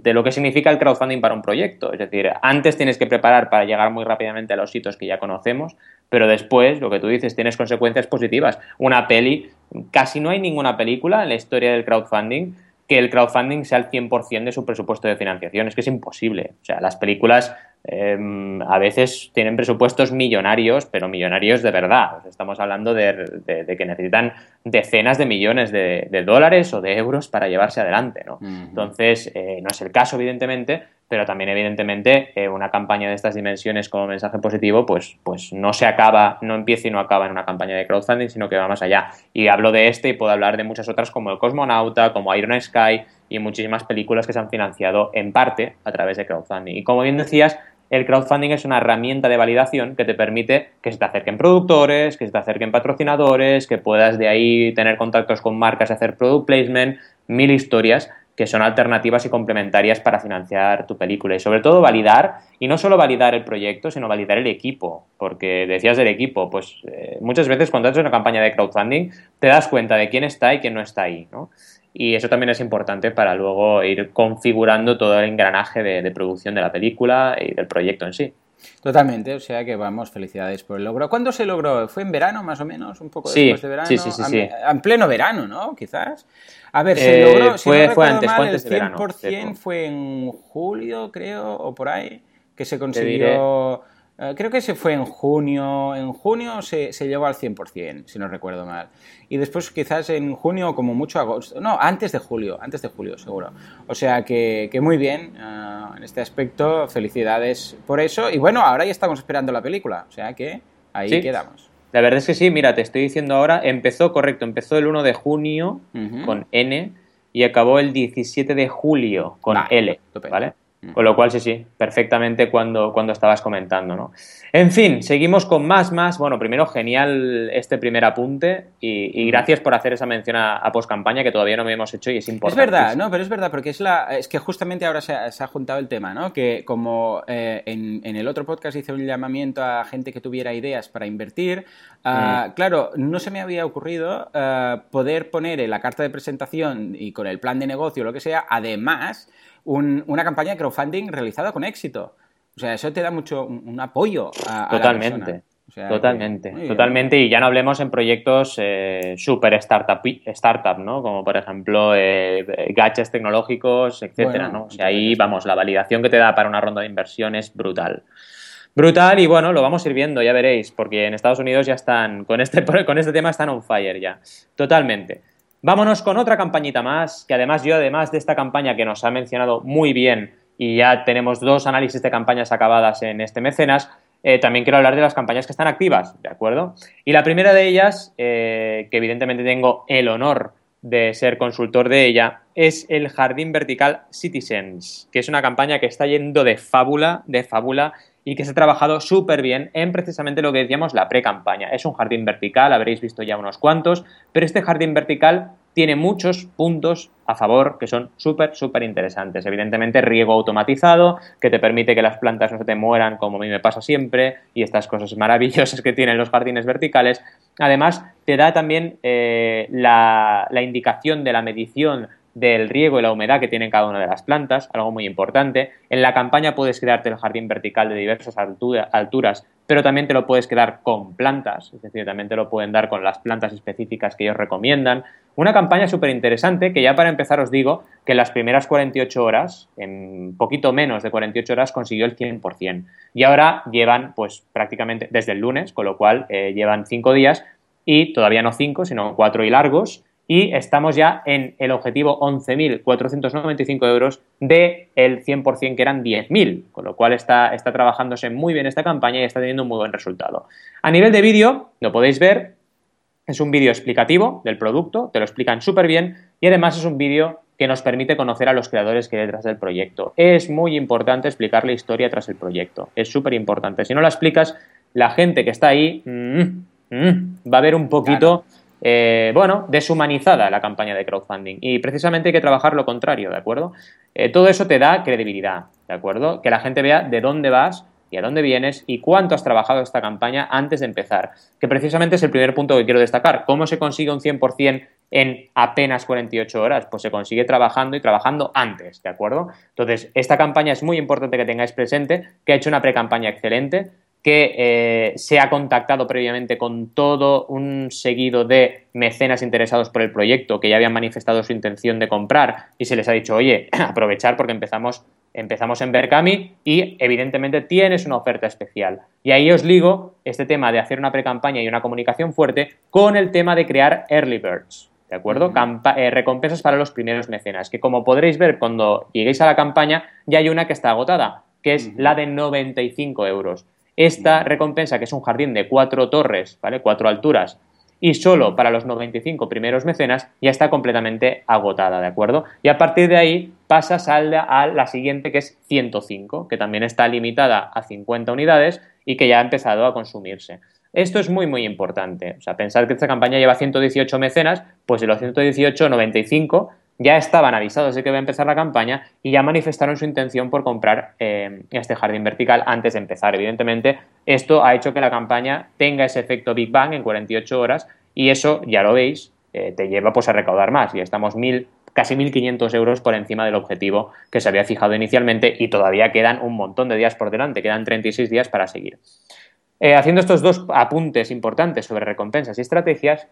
lo que significa el crowdfunding para un proyecto. Es decir, antes tienes que preparar para llegar muy rápidamente a los sitios que ya conocemos, pero después, lo que tú dices, tienes consecuencias positivas. Una peli, casi no hay ninguna película en la historia del crowdfunding que el crowdfunding sea el 100% de su presupuesto de financiación. Es que es imposible. O sea, las películas Em, a veces tienen presupuestos millonarios, pero millonarios de verdad. estamos hablando de, que necesitan decenas de millones de, dólares o de euros para llevarse adelante. ¿no? Entonces, eh, no es el caso, evidentemente, pero también, evidentemente, eh, una campaña de estas dimensiones como mensaje positivo, pues, pues no se acaba, no empieza y no acaba en una campaña de crowdfunding, sino que va más allá. Y hablo de este y puedo hablar de muchas otras como El Cosmonauta, como Iron Sky y muchísimas películas que se han financiado en parte a través de crowdfunding. Y como bien decías, el crowdfunding es una herramienta de validación que te permite que se te acerquen productores, que se te acerquen patrocinadores, que puedas de ahí tener contactos con marcas, hacer product placement, mil historias que son alternativas y complementarias para financiar tu película y sobre todo validar, y no solo validar el proyecto, sino validar el equipo, porque decías del equipo, pues eh, muchas veces cuando haces una campaña de crowdfunding te das cuenta de quién está y quién no está ahí, ¿no? Y eso también es importante para luego ir configurando todo el engranaje de, producción de la película y del proyecto en sí. Totalmente, o sea que vamos, felicidades por el logro. ¿Cuándo se logró? ¿Fue en verano más o menos? ¿Un poco después de verano? Sí, sí, sí, En pleno verano, ¿no? Quizás. A ver, se eh, logró, fue, fue antes, fue antes el 100% fue en julio, creo, o por ahí, que se consiguió... Eh, creo que se fue en junio. En junio se, se, llegó al 100%, si no recuerdo mal. Y después quizás en junio, como mucho agosto. No, antes de julio, antes de julio, seguro. O sea que, que muy bien eh, en este aspecto. Felicidades por eso. Y bueno, ahora ya estamos esperando la película. O sea que ahí quedamos. La verdad es que sí, mira, te estoy diciendo ahora, empezó, correcto, empezó el 1 de junio con N y acabó el 17 de julio con L, ¿vale? Con lo cual, sí, sí, perfectamente cuando, cuando estabas comentando, ¿no? En fin, seguimos con más, más. Bueno, primero, genial este primer apunte y, gracias por hacer esa mención a, post-campaña que todavía no me hemos hecho y es importante. Es verdad, no, pero es verdad, porque es, la, es que justamente ahora se ha, juntado el tema, ¿no? Que como eh, en, el otro podcast hice un llamamiento a gente que tuviera ideas para invertir, ah, mm. claro, no se me había ocurrido ah, poder poner en la carta de presentación y con el plan de negocio, lo que sea, además una campaña de crowdfunding realizada con éxito. O sea, eso te da mucho un, apoyo a, Totalmente. totalmente, totalmente. Y ya no hablemos en proyectos eh, super startup, startup, ¿no? Como por ejemplo eh, gadgets tecnológicos, etcétera, ¿no? O sea, ahí vamos, la validación que te da para una ronda de inversión es brutal. Brutal y bueno, lo vamos a ir viendo, ya veréis, porque en Estados Unidos ya están, con este, con este tema están on fire ya. Totalmente. Vámonos con otra campañita más, que además yo, además de esta campaña que nos ha mencionado muy bien y ya tenemos dos análisis de campañas acabadas en este mecenas, eh, también quiero hablar de las campañas que están activas, ¿de acuerdo? Y la primera de ellas, eh, que evidentemente tengo el honor de ser consultor de ella, es el Jardín Vertical Citizens, que es una campaña que está yendo de fábula, de fábula, y que se ha trabajado súper bien en precisamente lo que decíamos la pre-campaña. Es un jardín vertical, habréis visto ya unos cuantos, pero este jardín vertical tiene muchos puntos a favor que son súper, súper interesantes. Evidentemente, riego automatizado, que te permite que las plantas no se te mueran como a mí me pasa siempre, y estas cosas maravillosas que tienen los jardines verticales. Además, te da también eh, la, la indicación de la medición del riego y la humedad que tienen cada una de las plantas, algo muy importante. En la campaña puedes crearte el jardín vertical de diversas alturas pero también te lo puedes quedar con plantas, es decir, también te lo pueden dar con las plantas específicas que ellos recomiendan. Una campaña súper interesante que ya para empezar os digo que en las primeras 48 horas, en poquito menos de 48 horas, consiguió el 100%. Y ahora llevan pues prácticamente desde el lunes, con lo cual eh, llevan 5 días y todavía no 5, sino 4 y largos y estamos ya en el objetivo 11.495 euros del el 100% que eran 10.000, con lo cual está, está trabajándose muy bien esta campaña y está teniendo un muy buen resultado. A nivel de vídeo, lo podéis ver, es un vídeo explicativo del producto, te lo explican súper bien y además es un vídeo que nos permite conocer a los creadores que hay detrás del proyecto. Es muy importante explicar la historia tras el proyecto, es súper importante. Si no la explicas, la gente que está ahí mm, mm, va a ver un poquito... Eh, bueno, deshumanizada la campaña de crowdfunding. Y precisamente hay que trabajar lo contrario, ¿de acuerdo? Eh, todo eso te da credibilidad, ¿de acuerdo? Que la gente vea de dónde vas y a dónde vienes y cuánto has trabajado esta campaña antes de empezar. Que precisamente es el primer punto que quiero destacar. ¿Cómo se consigue un 100% en apenas 48 horas? Pues se consigue trabajando y trabajando antes, ¿de acuerdo? Entonces, esta campaña es muy importante que tengáis presente, que ha hecho una pre-campaña excelente, que eh, se ha contactado previamente con todo un seguido de mecenas interesados por el proyecto que ya habían manifestado su intención de comprar y se les ha dicho, oye, aprovechar porque empezamos, empezamos en Berkami y evidentemente tienes una oferta especial. Y ahí os ligo este tema de hacer una pre-campaña y una comunicación fuerte con el tema de crear early birds. ¿De acuerdo? Eh, recompensas para los primeros mecenas, que como podréis ver cuando lleguéis a la campaña, ya hay una que está agotada, que es la de 95 euros. Esta recompensa, que es un jardín de cuatro torres, ¿vale? Cuatro alturas, y solo para los 95 primeros mecenas, ya está completamente agotada, ¿de acuerdo? Y a partir de ahí pasas a la, a la siguiente, que es 105, que también está limitada a 50 unidades y que ya ha empezado a consumirse. Esto es muy, muy importante. O sea, pensar que esta campaña lleva 118 mecenas, pues de los 118, 95 ya estaban avisados de que iba a empezar la campaña y ya manifestaron su intención por comprar eh, este jardín vertical antes de empezar. Evidentemente, esto ha hecho que la campaña tenga ese efecto Big Bang en 48 horas y eso, ya lo veis, eh, te lleva pues, a recaudar más. Y estamos mil, casi 1.500 euros por encima del objetivo que se había fijado inicialmente y todavía quedan un montón de días por delante, quedan 36 días para seguir. Eh, haciendo estos dos apuntes importantes sobre recompensas y estrategias,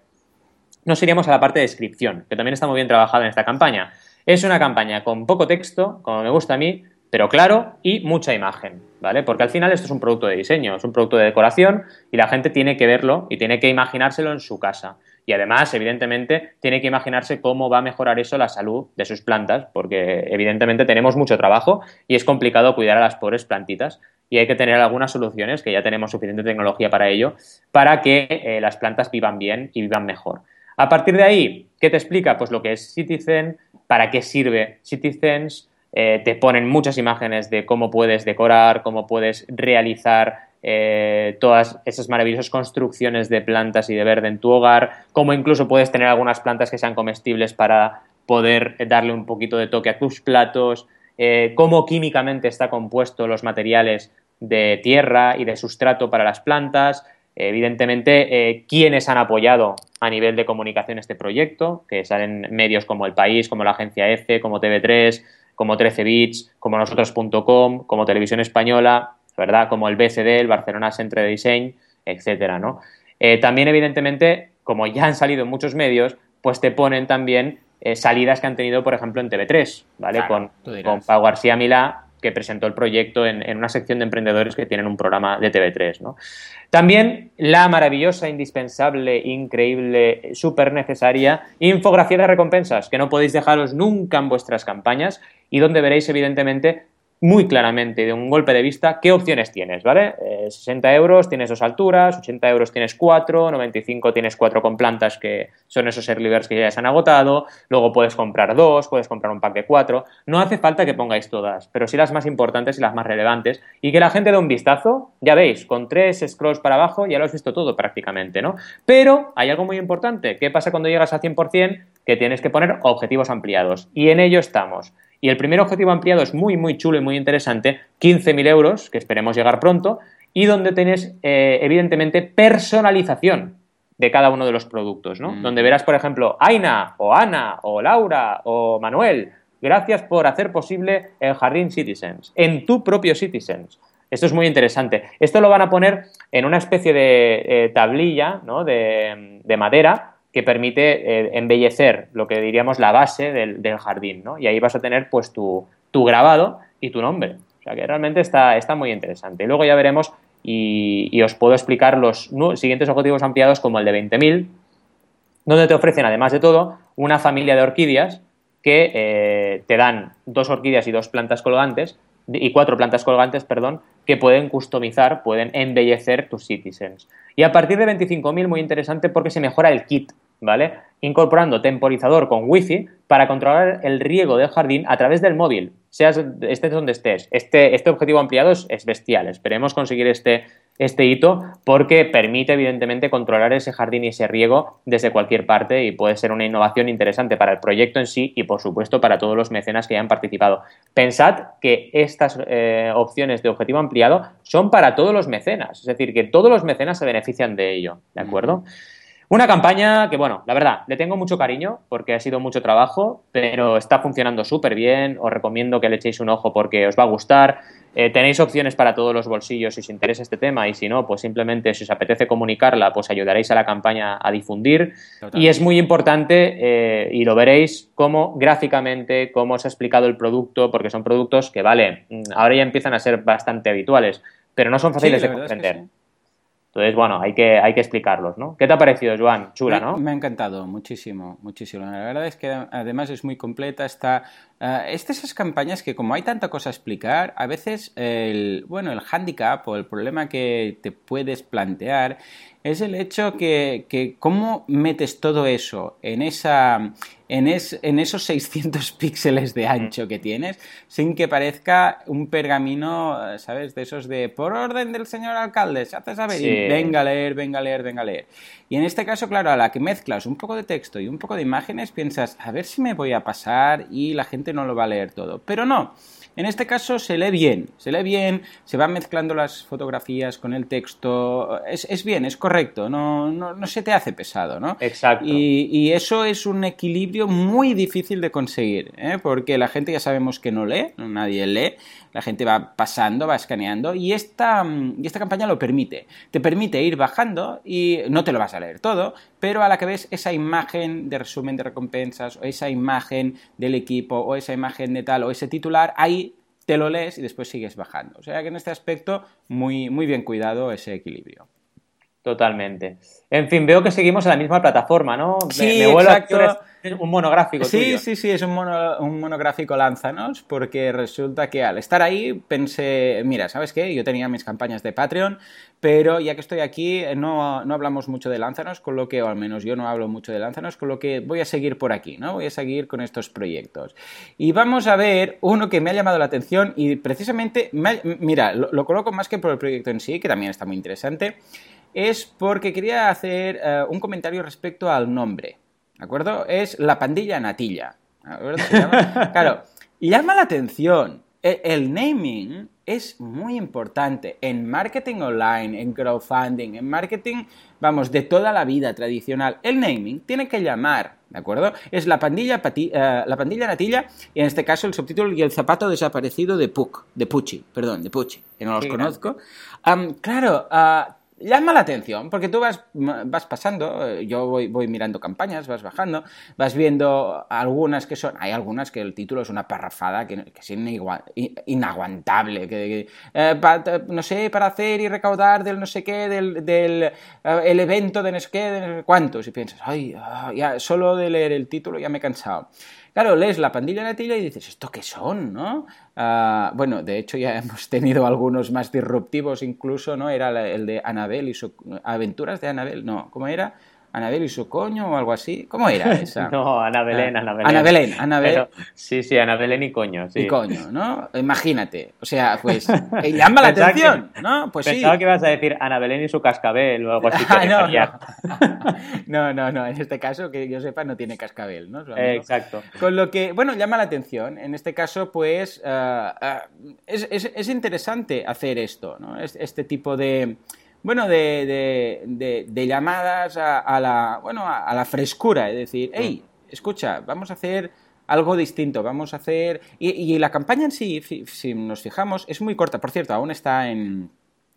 nos iríamos a la parte de descripción, que también está muy bien trabajada en esta campaña. Es una campaña con poco texto, como me gusta a mí, pero claro y mucha imagen, ¿vale? Porque al final esto es un producto de diseño, es un producto de decoración y la gente tiene que verlo y tiene que imaginárselo en su casa. Y además, evidentemente, tiene que imaginarse cómo va a mejorar eso la salud de sus plantas, porque evidentemente tenemos mucho trabajo y es complicado cuidar a las pobres plantitas y hay que tener algunas soluciones, que ya tenemos suficiente tecnología para ello, para que eh, las plantas vivan bien y vivan mejor. A partir de ahí, ¿qué te explica? Pues lo que es Citizen, para qué sirve Citizens, eh, te ponen muchas imágenes de cómo puedes decorar, cómo puedes realizar eh, todas esas maravillosas construcciones de plantas y de verde en tu hogar, cómo incluso puedes tener algunas plantas que sean comestibles para poder darle un poquito de toque a tus platos, eh, cómo químicamente está compuesto los materiales de tierra y de sustrato para las plantas, Evidentemente, eh, quienes han apoyado a nivel de comunicación este proyecto, que salen medios como El País, como la Agencia EFE, como TV3, como 13 Bits, como nosotros.com, como Televisión Española, ¿verdad? Como el BCD, el Barcelona Centre de Design, etcétera, ¿no? Eh, también, evidentemente, como ya han salido en muchos medios, pues te ponen también eh, salidas que han tenido, por ejemplo, en TV3, ¿vale? con, con Pau García Milá que presentó el proyecto en, una sección de emprendedores que tienen un programa de TV3. ¿no? También la maravillosa, indispensable, increíble, súper necesaria infografía de recompensas, que no podéis dejaros nunca en vuestras campañas y donde veréis evidentemente muy claramente de un golpe de vista qué opciones tienes, ¿vale? 60 eh, euros tienes dos alturas, 80 euros tienes cuatro, 95 tienes cuatro con plantas que son esos early que ya se han agotado, luego puedes comprar dos, puedes comprar un pack de cuatro, no hace falta que pongáis todas, pero sí las más importantes y las más relevantes y que la gente dé un vistazo, ya veis, con tres scrolls para abajo ya lo has visto todo prácticamente, ¿no? Pero hay algo muy importante, ¿qué pasa cuando llegas a 100%? Que tienes que poner objetivos ampliados y en ello estamos. Y el primer objetivo ampliado es muy, muy chulo y muy interesante, 15.000 euros, que esperemos llegar pronto, y donde tienes, eh, evidentemente, personalización de cada uno de los productos, ¿no? Mm. Donde verás, por ejemplo, Aina, o Ana, o Laura, o Manuel, gracias por hacer posible el Jardín Citizens, en tu propio Citizens. Esto es muy interesante. Esto lo van a poner en una especie de eh, tablilla ¿no? de, madera que permite eh, embellecer lo que diríamos la base del, jardín, ¿no? Y ahí vas a tener pues tu, grabado y tu nombre. O sea que realmente está, está muy interesante. Luego ya veremos y, os puedo explicar los siguientes objetivos ampliados como el de 20.000, donde te ofrecen además de todo una familia de orquídeas que eh, te dan dos orquídeas y dos plantas colgantes y cuatro plantas colgantes, perdón, que pueden customizar, pueden embellecer tus citizens. Y a partir de 25.000, muy interesante porque se mejora el kit, ¿vale? Incorporando temporizador con wifi para controlar el riego del jardín a través del móvil, seas estés donde estés. Este, este objetivo ampliado es bestial. Esperemos conseguir este, este hito porque permite evidentemente controlar ese jardín y ese riego desde cualquier parte y puede ser una innovación interesante para el proyecto en sí y por supuesto para todos los mecenas que hayan participado. Pensad que estas eh, opciones de objetivo ampliado son para todos los mecenas, es decir, que todos los mecenas se benefician de ello, ¿de acuerdo? Una campaña que, bueno, la verdad, le tengo mucho cariño porque ha sido mucho trabajo, pero está funcionando súper bien. Os recomiendo que le echéis un ojo porque os va a gustar. Eh, tenéis opciones para todos los bolsillos si os interesa este tema y si no, pues simplemente si os apetece comunicarla, pues ayudaréis a la campaña a difundir. Y es muy importante, eh, y lo veréis, cómo gráficamente, cómo os ha explicado el producto, porque son productos que, vale, mm, ahora ya empiezan a ser bastante habituales, pero no son fáciles de comprender. Entonces, bueno, hay que, hay que explicarlos, ¿no? ¿Qué te ha parecido, Joan? Chula, ¿no? Me ha encantado, muchísimo, muchísimo. La verdad es que además es muy completa, está... Uh, es de esas campañas que como hay tanta cosa a explicar, a veces el, bueno, el handicap o el problema que te puedes plantear es el hecho que, que cómo metes todo eso en, esa, en, en esos 600 píxeles de ancho que tienes sin que parezca un pergamino, ¿sabes? De esos de por orden del señor alcalde, se hace saber y venga a leer, venga a leer, venga a leer. Y en este caso, claro, a la que mezclas un poco de texto y un poco de imágenes, piensas, a ver si me voy a pasar y la gente no lo va a leer todo. Pero no. En este caso se lee bien, se lee bien, se van mezclando las fotografías con el texto, es, bien, es correcto, no, no, se te hace pesado, ¿no? Exacto. Y, eso es un equilibrio muy difícil de conseguir, ¿eh? porque la gente ya sabemos que no lee, nadie lee, la gente va pasando, va escaneando y esta, y esta campaña lo permite. Te permite ir bajando y no te lo vas a leer todo, pero a la que ves esa imagen de resumen de recompensas o esa imagen del equipo o esa imagen de tal o ese titular, ahí te lo lees y después sigues bajando. O sea que en este aspecto muy, muy bien cuidado ese equilibrio. Totalmente. En fin, veo que seguimos en la misma plataforma, ¿no? Sí, exacto. un monográfico. Sí, sí, sí, es un, un monográfico Lánzanos, porque resulta que al estar ahí pensé, mira, ¿sabes qué? Yo tenía mis campañas de Patreon, pero ya que estoy aquí no, no hablamos mucho de Lánzanos, con lo que, o al menos yo no hablo mucho de Lánzanos, con lo que voy a seguir por aquí, ¿no? Voy a seguir con estos proyectos. Y vamos a ver uno que me ha llamado la atención y precisamente, mira, lo coloco más que por el proyecto en sí, que también está muy interesante es porque quería hacer eh, un comentario respecto al nombre. ¿De acuerdo? Es la pandilla natilla. claro, llama la atención. E, el, naming es muy importante en marketing online, en crowdfunding, en marketing, vamos, de toda la vida tradicional. El naming tiene que llamar, ¿de acuerdo? Es la pandilla, eh, la pandilla natilla y en este caso el subtítulo y el zapato desaparecido de Puck, de Pucci, perdón, de Pucci, que no los conozco. claro, uh, llama la atención, porque tú vas, vas pasando, eh, yo voy, voy, mirando campañas, vas bajando, vas viendo algunas que son, hay algunas que el título es una parrafada que, que es inaguantable, que, eh, no sé, para hacer y recaudar del no sé qué, del, del eh, el evento de no sé qué, de no sé cuántos, y piensas, ay, ah, ya, solo de leer el título ya me he cansado. Claro, lees la pandilla natilla y dices, ¿esto qué son? ¿no? Ah, bueno, de hecho ya hemos tenido algunos más disruptivos incluso, ¿no? Era el de Anabel y sus aventuras de Anabel, no, ¿cómo era? Anabel y su coño o algo así. ¿Cómo era esa? no, Ana Belén, Ana Belén. Ana Belén, Ana Belén. sí, sí, Ana Belén y coño, sí. Y coño, ¿no? Imagínate. O sea, pues eh, llama la atención, ¿no? Pues pensaba que ibas a decir Ana Belén y su cascabel o algo así. Ah, no, no. no, no, no. En este caso, que yo sepa, no tiene cascabel, ¿no? exacto. Con lo que, bueno, llama la atención. En este caso, pues, es, es, es, interesante hacer esto, ¿no? Este tipo de bueno, de, de, de, llamadas a, la, bueno, a, la frescura, es decir, hey, escucha, vamos a hacer algo distinto, vamos a hacer... Y, la campaña en sí, si nos fijamos, es muy corta. Por cierto, aún está en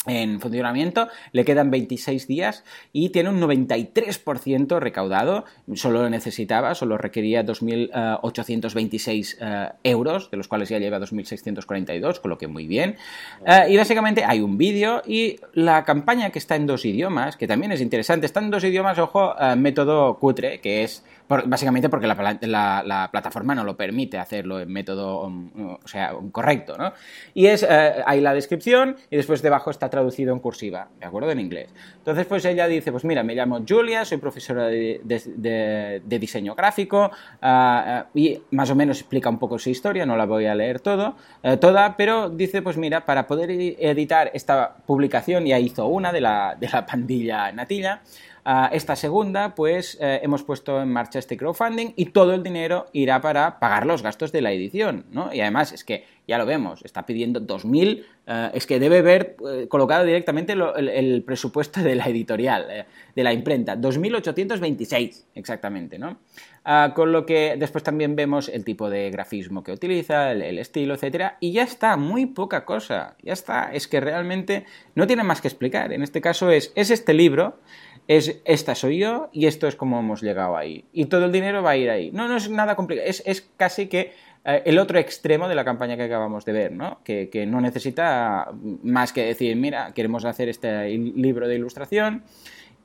en funcionamiento, le quedan 26 días y tiene un 93% recaudado, solo necesitaba, solo requería 2.826 eh, euros, de los cuales ya lleva 2.642, con lo que muy bien. Eh, y básicamente hay un vídeo y la campaña que está en dos idiomas, que también es interesante, está en dos idiomas, ojo, eh, método cutre, que es básicamente porque la, plataforma no lo permite hacerlo en método, o sea, correcto, ¿no? Y es, hay la descripción y después debajo está traducido en cursiva, ¿de acuerdo? En inglés. Entonces, pues ella dice, pues mira, me llamo Julia, soy profesora de, diseño gráfico ah, y más o menos explica un poco su historia, no la voy a leer todo, eh, toda, pero dice, pues mira, para poder editar esta publicación, ya hizo una de la, de la pandilla Natilla, esta segunda, pues eh, hemos puesto en marcha este crowdfunding y todo el dinero irá para pagar los gastos de la edición, ¿no? Y además es que ya lo vemos, está pidiendo 2.000, eh, es que debe haber eh, colocado directamente el, presupuesto de la editorial, de la imprenta, 2.826 exactamente, ¿no? Ah, con lo que después también vemos el tipo de grafismo que utiliza, el, el, estilo, etcétera, y ya está, muy poca cosa, ya está, es que realmente no tiene más que explicar, en este caso es, es este libro, es esta soy yo y esto es como hemos llegado ahí. Y todo el dinero va a ir ahí. No, no es nada complicado, es, es casi que eh, el otro extremo de la campaña que acabamos de ver, ¿no? Que, que, no necesita más que decir, mira, queremos hacer este libro de ilustración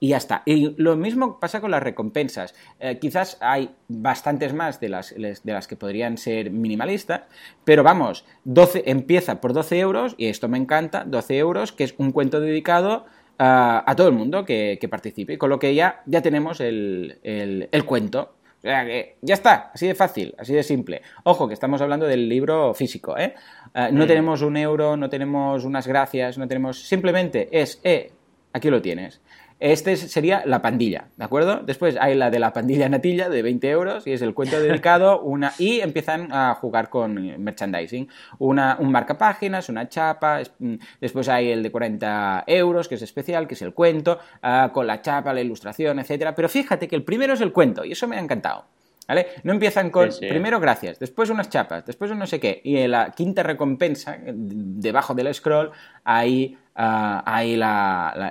y ya está. Y lo mismo pasa con las recompensas. Eh, quizás hay bastantes más de las, de las que podrían ser minimalistas, pero vamos, 12, empieza por 12 euros, y esto me encanta, 12 euros, que es un cuento dedicado a, todo el mundo que, participe. Con lo que ya, ya tenemos el, el, cuento. O sea que ya está, así de fácil, así de simple. Ojo, que estamos hablando del libro físico, ¿eh? eh no mm. tenemos un euro, no tenemos unas gracias, no tenemos. Simplemente es, eh, aquí lo tienes. Este sería la pandilla, ¿de acuerdo? Después hay la de la pandilla natilla de 20 euros y es el cuento dedicado una y empiezan a jugar con merchandising. Una, un marcapáginas, una chapa, mm, después hay el de 40 euros que es especial, que es el cuento, ah, con la chapa, la ilustración, etcétera. Pero fíjate que el primero es el cuento y eso me ha encantado. ¿Vale? No empiezan con primero gracias, después unas chapas, después un no sé qué, y en la quinta recompensa, debajo del scroll, hay ahí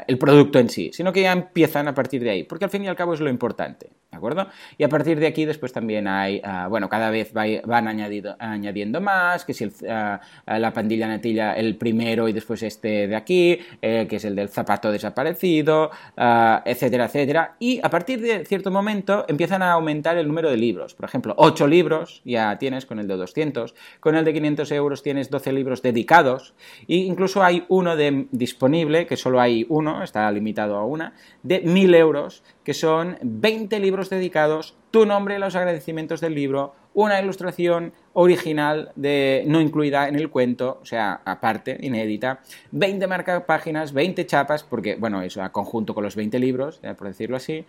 el producto en sí, sino que ya empiezan a partir de ahí, porque al fin y al cabo es lo importante, ¿de acuerdo? Y a partir de aquí después también hay, ah, bueno, cada vez van añadiendo más, que si ah, la pandilla natilla el primero y después este de aquí, eh, que es el del zapato desaparecido, ah, etcétera, etcétera, y a partir de cierto momento empiezan a aumentar el número de libros, por ejemplo, 8 libros ya tienes con el de 200, con el de 500 euros tienes 12 libros dedicados, e incluso hay uno de disponible, que solo hay uno, está limitado a una, de 1000 euros, que son 20 libros dedicados, tu nombre y los agradecimientos del libro, una ilustración original de, no incluida en el cuento, o sea, aparte, inédita, 20 marca páginas, 20 chapas, porque, bueno, eso a conjunto con los 20 libros, por decirlo así,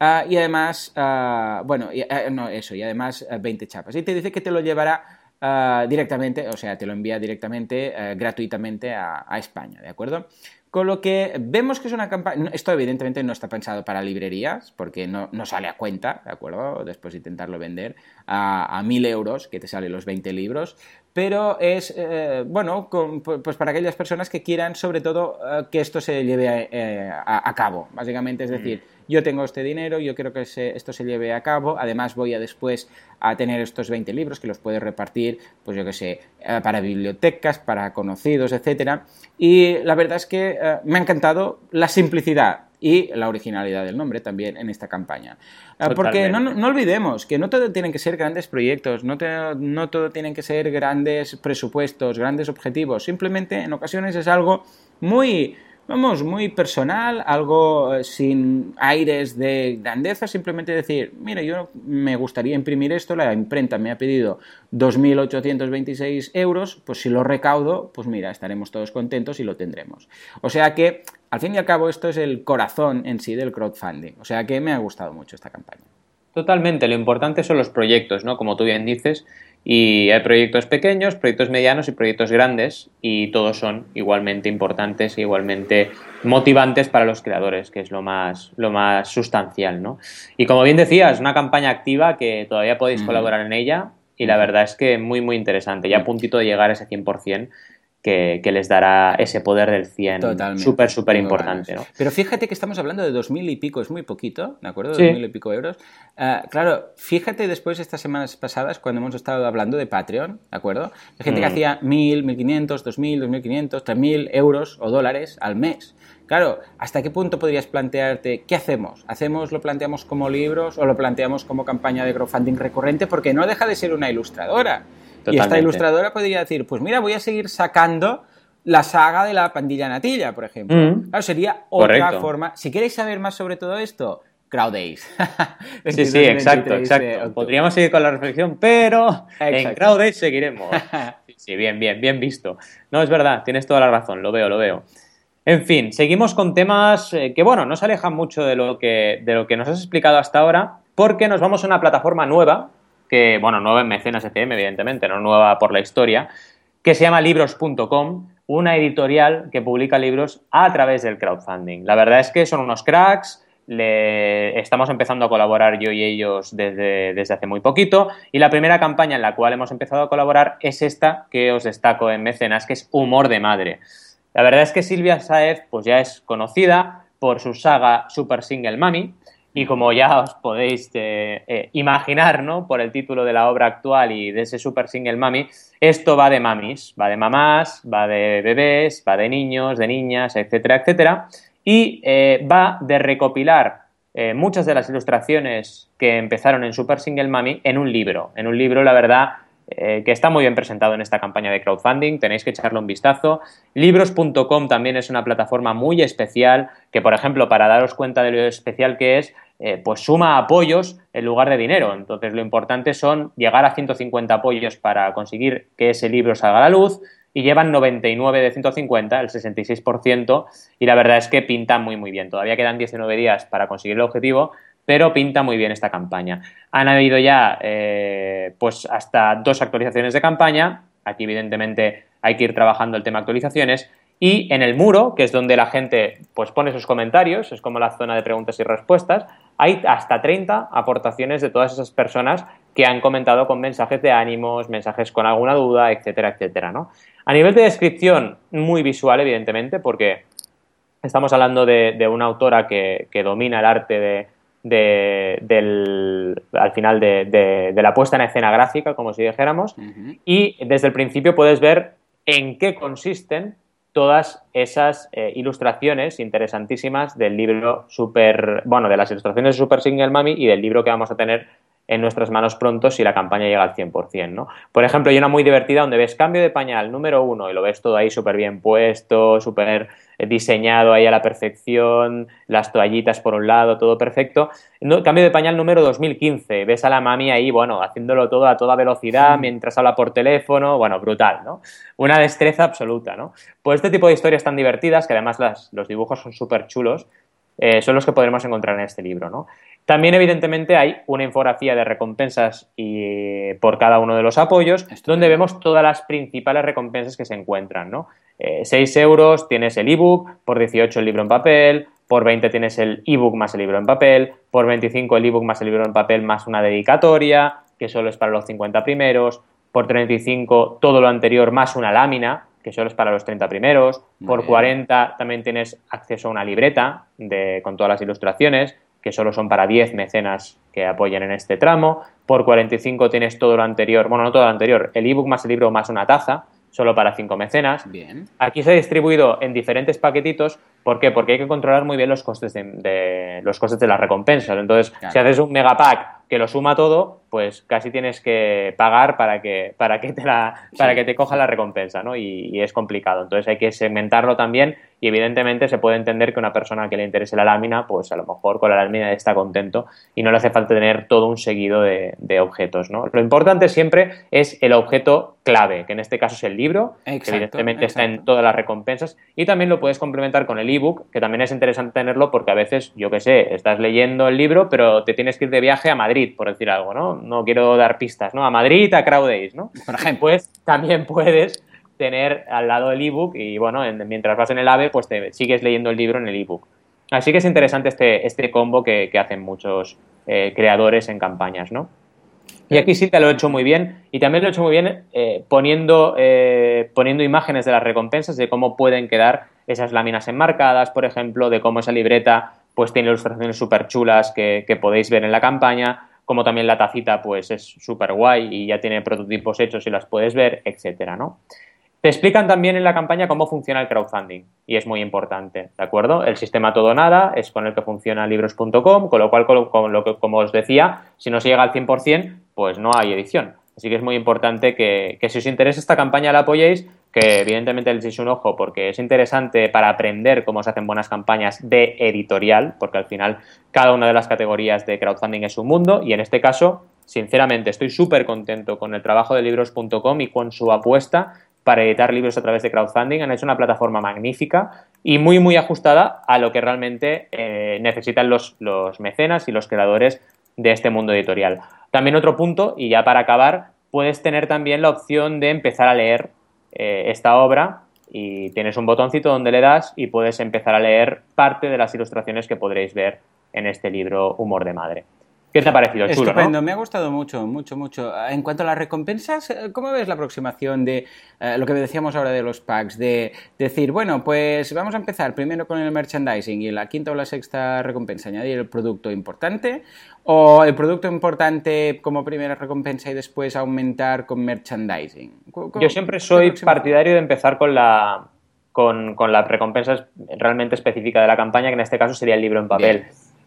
ah, y además, ah, bueno, ah, no, eso, y además 20 chapas. Y te dice que te lo llevará Ah, directamente, o sea, te lo envía directamente, eh, gratuitamente a, España, ¿de acuerdo? Con lo que vemos que es una campaña, esto evidentemente no está pensado para librerías, porque no, sale a cuenta, ¿de acuerdo? Después de intentarlo vender a, a 1000 euros, que te salen los 20 libros, pero es, eh, bueno, pues para aquellas personas que quieran sobre todo eh, que esto se lleve a, cabo, básicamente, es mm. decir, yo tengo este dinero, yo quiero que esto se lleve a cabo, además voy a después a tener estos 20 libros que los puedes repartir, pues yo que sé, eh, para bibliotecas, para conocidos, etcétera. Y la verdad es que eh, me ha encantado la simplicidad y la originalidad del nombre también en esta campaña. Eh, porque no, no, olvidemos que no todo tienen que ser grandes proyectos, no, no todo tienen que ser grandes presupuestos, grandes objetivos, simplemente en ocasiones es algo muy vamos, muy personal, algo eh, sin aires de grandeza, simplemente decir, mira, yo me gustaría imprimir esto, la imprenta me ha pedido 2.826 euros, pues si lo recaudo, pues mira, estaremos todos contentos y lo tendremos. O sea que, al fin y al cabo, esto es el corazón en sí del crowdfunding. O sea que me ha gustado mucho esta campaña. Totalmente, lo importante son los proyectos, ¿no? Como tú bien dices, y hay proyectos pequeños, proyectos medianos y proyectos grandes y todos son igualmente importantes e igualmente motivantes para los creadores, que es lo más, lo más sustancial, ¿no? Y como bien decías, una campaña activa que todavía podéis colaborar en ella y la verdad es que muy, muy interesante. Ya a puntito de llegar a ese 100%, que, les dará ese poder del 100 súper, súper importante. ¿no? Pero fíjate que estamos hablando de dos mil y pico, es muy poquito, ¿de acuerdo? Dos mil y pico euros. Ah, claro, fíjate después estas semanas pasadas cuando hemos estado hablando de Patreon, ¿de acuerdo? Hay gente que mm. hacía dos mil, dos mil quinientos, tres mil euros o dólares al mes. Claro, ¿hasta qué punto podrías plantearte qué hacemos? ¿Hacemos, lo planteamos como libros o lo planteamos como campaña de crowdfunding recurrente? Porque no deja de ser una ilustradora. Y esta ilustradora podría decir, pues mira, voy a seguir sacando la saga de la pandilla natilla, por ejemplo. Mm. Claro, sería otra forma. Si queréis saber más sobre todo esto, Crowdays. sí, sí, exacto, exacto. Podríamos seguir con la reflexión, pero en Crowdays seguiremos. Sí, bien, bien, bien visto. No, es verdad, tienes toda la razón, lo veo, lo veo. En fin, seguimos con temas eh, que, bueno, no se alejan mucho de lo, que, de lo que nos has explicado hasta ahora, porque nos vamos a una plataforma nueva que, bueno, nueva en Mecenas ECM, evidentemente, no nueva por la historia, que se llama libros.com, una editorial que publica libros a través del crowdfunding. La verdad es que son unos cracks, estamos empezando a colaborar yo y ellos desde, desde, hace muy poquito y la primera campaña en la cual hemos empezado a colaborar es esta que os destaco en Mecenas, que es Humor de Madre. La verdad es que Silvia Saez pues ya es conocida por su saga Super Single Mami, y como ya os podéis eh, eh, imaginar, ¿no? Por el título de la obra actual y de ese Super Single Mami, esto va de mamis, va de mamás, va de bebés, va de niños, de niñas, etcétera, etcétera. Y eh, va de recopilar muchas de las ilustraciones que empezaron en Super Single Mami en un libro. En un libro, la verdad, que está muy bien presentado en esta campaña de crowdfunding, tenéis que echarle un vistazo. Libros.com también es una plataforma muy especial que, por ejemplo, para daros cuenta de lo especial que es, eh, pues suma apoyos en lugar de dinero. Entonces lo importante son llegar a 150 apoyos para conseguir que ese libro salga a la luz y llevan 99 de 150, el 66%, y la verdad es que pinta muy muy bien. Todavía quedan 19 días para conseguir el objetivo, pero pinta muy bien esta campaña. Han habido ya eh, pues hasta dos actualizaciones de campaña, aquí evidentemente hay que ir trabajando el tema actualizaciones, y en el muro, que es donde la gente pues, pone sus comentarios, es como la zona de preguntas y respuestas, hay hasta 30 aportaciones de todas esas personas que han comentado con mensajes de ánimos, mensajes con alguna duda, etcétera, etcétera. ¿no? A nivel de descripción, muy visual, evidentemente, porque estamos hablando de, una autora que, domina el arte de, del, al final de, la puesta en escena gráfica, como si dijéramos, y desde el principio puedes ver en qué consisten todas esas eh, ilustraciones interesantísimas del libro super, bueno, de las ilustraciones de Super Single Mami y del libro que vamos a tener en nuestras manos pronto si la campaña llega al 100%, ¿no? Por ejemplo, hay una muy divertida donde ves cambio de pañal número uno y lo ves todo ahí súper bien puesto, súper eh, diseñado ahí a la perfección, las toallitas por un lado, todo perfecto. cambio de pañal número 2015, ves a la mami ahí, bueno, haciéndolo todo a toda velocidad mientras habla por teléfono, bueno, brutal, ¿no? Una destreza absoluta, ¿no? Pues este tipo de historias tan divertidas, que además los dibujos son súper chulos, eh, son los que podremos encontrar en este libro, ¿no? También, evidentemente, hay una infografía de recompensas y, por cada uno de los apoyos, donde vemos todas las principales recompensas que se encuentran, ¿no? 6 eh, euros tienes el ebook, por 18 el libro en papel, por 20 tienes el ebook más el libro en papel, por 25 el ebook más el libro en papel más una dedicatoria, que solo es para los 50 primeros, por 35 todo lo anterior más una lámina, que solo es para los 30 primeros, por 40 también tienes acceso a una libreta de, con todas las ilustraciones, que solo son para 10 mecenas que apoyen en este tramo. Por 45 tienes todo lo anterior, bueno, no todo lo anterior, el ebook más el libro más una taza, solo para 5 mecenas. Bien. Aquí se ha distribuido en diferentes paquetitos. ¿Por qué? Porque hay que controlar muy bien los costes de, los costes de las recompensas. Entonces, si haces un megapack que lo suma todo, pues casi tienes que pagar para que, para que, te, la, para que te coja la recompensa, ¿no? Y, es complicado. Entonces hay que segmentarlo también y evidentemente se puede entender que una persona que le interese la lámina, pues a lo mejor con la lámina está contento y no le hace falta tener todo un seguido de, objetos, ¿no? Lo importante siempre es el objeto clave, que en este caso es el libro, que evidentemente está en todas las recompensas y también lo puedes complementar con el ebook, que también es interesante tenerlo porque a veces, yo que sé, estás leyendo el libro, pero te tienes que ir de viaje a Madrid por decir algo, ¿no? No quiero dar pistas, ¿no? A Madrid, a Crowdays, ¿no? Por ejemplo. Pues también puedes tener al lado el ebook y, bueno, mientras vas en el AVE, pues te sigues leyendo el libro en el ebook. Así que es interesante este, este combo que, hacen muchos eh, creadores en campañas, ¿no? Y aquí sí te lo he hecho muy bien y también lo he hecho muy bien eh, poniendo, eh, poniendo imágenes de las recompensas, de cómo pueden quedar esas láminas enmarcadas, por ejemplo, de cómo esa libreta pues tiene ilustraciones súper chulas que, podéis ver en la campaña, como también la tacita pues es súper guay y ya tiene prototipos hechos y las puedes ver, etcétera, ¿no? Te explican también en la campaña cómo funciona el crowdfunding y es muy importante, ¿de acuerdo? El sistema todo nada es con el que funciona libros.com, con lo cual, que, como os decía, si no se llega al 100%, pues no hay edición. Así que es muy importante que, si os interesa esta campaña la apoyéis, que evidentemente le echéis un ojo porque es interesante para aprender cómo se hacen buenas campañas de editorial, porque al final cada una de las categorías de crowdfunding es un mundo y en este caso, sinceramente, estoy súper contento con el trabajo de libros.com y con su apuesta para editar libros a través de crowdfunding. Han hecho una plataforma magnífica y muy, muy ajustada a lo que realmente eh, necesitan los, los mecenas y los creadores de este mundo editorial. También otro punto, y ya para acabar, puedes tener también la opción de empezar a leer eh, esta obra y tienes un botoncito donde le das y puedes empezar a leer parte de las ilustraciones que podréis ver en este libro Humor de Madre. ¿Qué te ha parecido? Chulo, Estupendo, me ha gustado mucho, mucho, mucho. En cuanto a las recompensas, eh, ¿cómo ves la aproximación de eh, lo que decíamos ahora de los packs? De decir, bueno, pues vamos a empezar primero con el merchandising y la quinta o la sexta recompensa, añadir el producto importante, o el producto importante como primera recompensa y después aumentar con merchandising. Yo siempre soy partidario de empezar con la, con, con, la recompensa realmente específica de la campaña, que en este caso sería el libro en papel.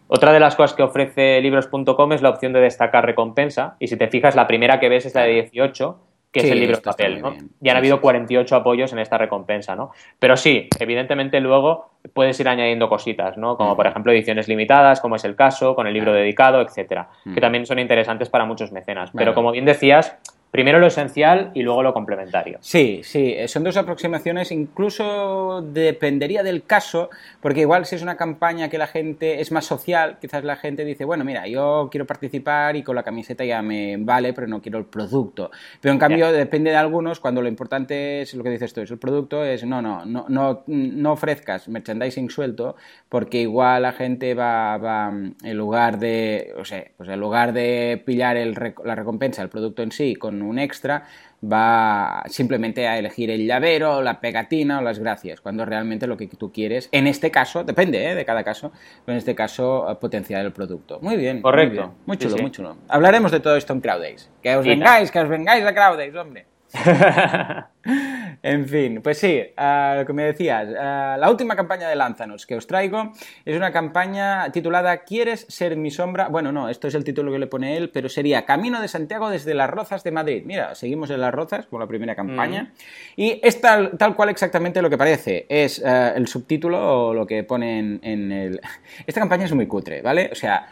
Otra de las cosas que ofrece libros.com es la opción de destacar recompensa. Y si te fijas, la primera que ves es la de 18, que es el libro papel. ¿no? Ya han habido 48 apoyos en esta recompensa, ¿no? Pero sí, evidentemente luego puedes ir añadiendo cositas, ¿no? Como por ejemplo ediciones limitadas, como es el caso, con el libro dedicado, etcétera, que también son interesantes para muchos mecenas. Pero como bien decías, Primero lo esencial y luego lo complementario. Sí, sí, eh, son dos aproximaciones, incluso dependería del caso, porque igual si es una campaña que la gente es más social, quizás la gente dice, bueno, mira, yo quiero participar y con la camiseta ya me vale, pero no quiero el producto. Pero en cambio, depende de algunos, cuando lo importante es lo que dices tú, es el producto, es no, no, no, no, no ofrezcas merchandising suelto, porque igual la gente va, va en lugar de, o sea, pues en lugar de pillar el, la recompensa, el producto en sí, con un extra, va simplemente a elegir el llavero, la pegatina o las gracias, cuando realmente lo que tú quieres, en este caso, depende ¿eh? de cada caso, pero en este caso eh, potenciar el producto. Muy bien. Correcto. Muy, chulo, muy chulo. Hablaremos de todo esto en Crowdays. Que os vengáis, que os vengáis a Crowdays, hombre. en fin, pues sí, uh, lo que me decías, uh, la última campaña de Lánzanos que os traigo es una campaña titulada ¿Quieres ser mi sombra? Bueno, no, esto es el título que le pone él, pero sería Camino de Santiago desde las Rozas de Madrid. Mira, seguimos en las Rozas con la primera campaña mm. y es tal, cual exactamente lo que parece. Es uh, el subtítulo o lo que pone en, el... Esta campaña es muy cutre, ¿vale? O sea,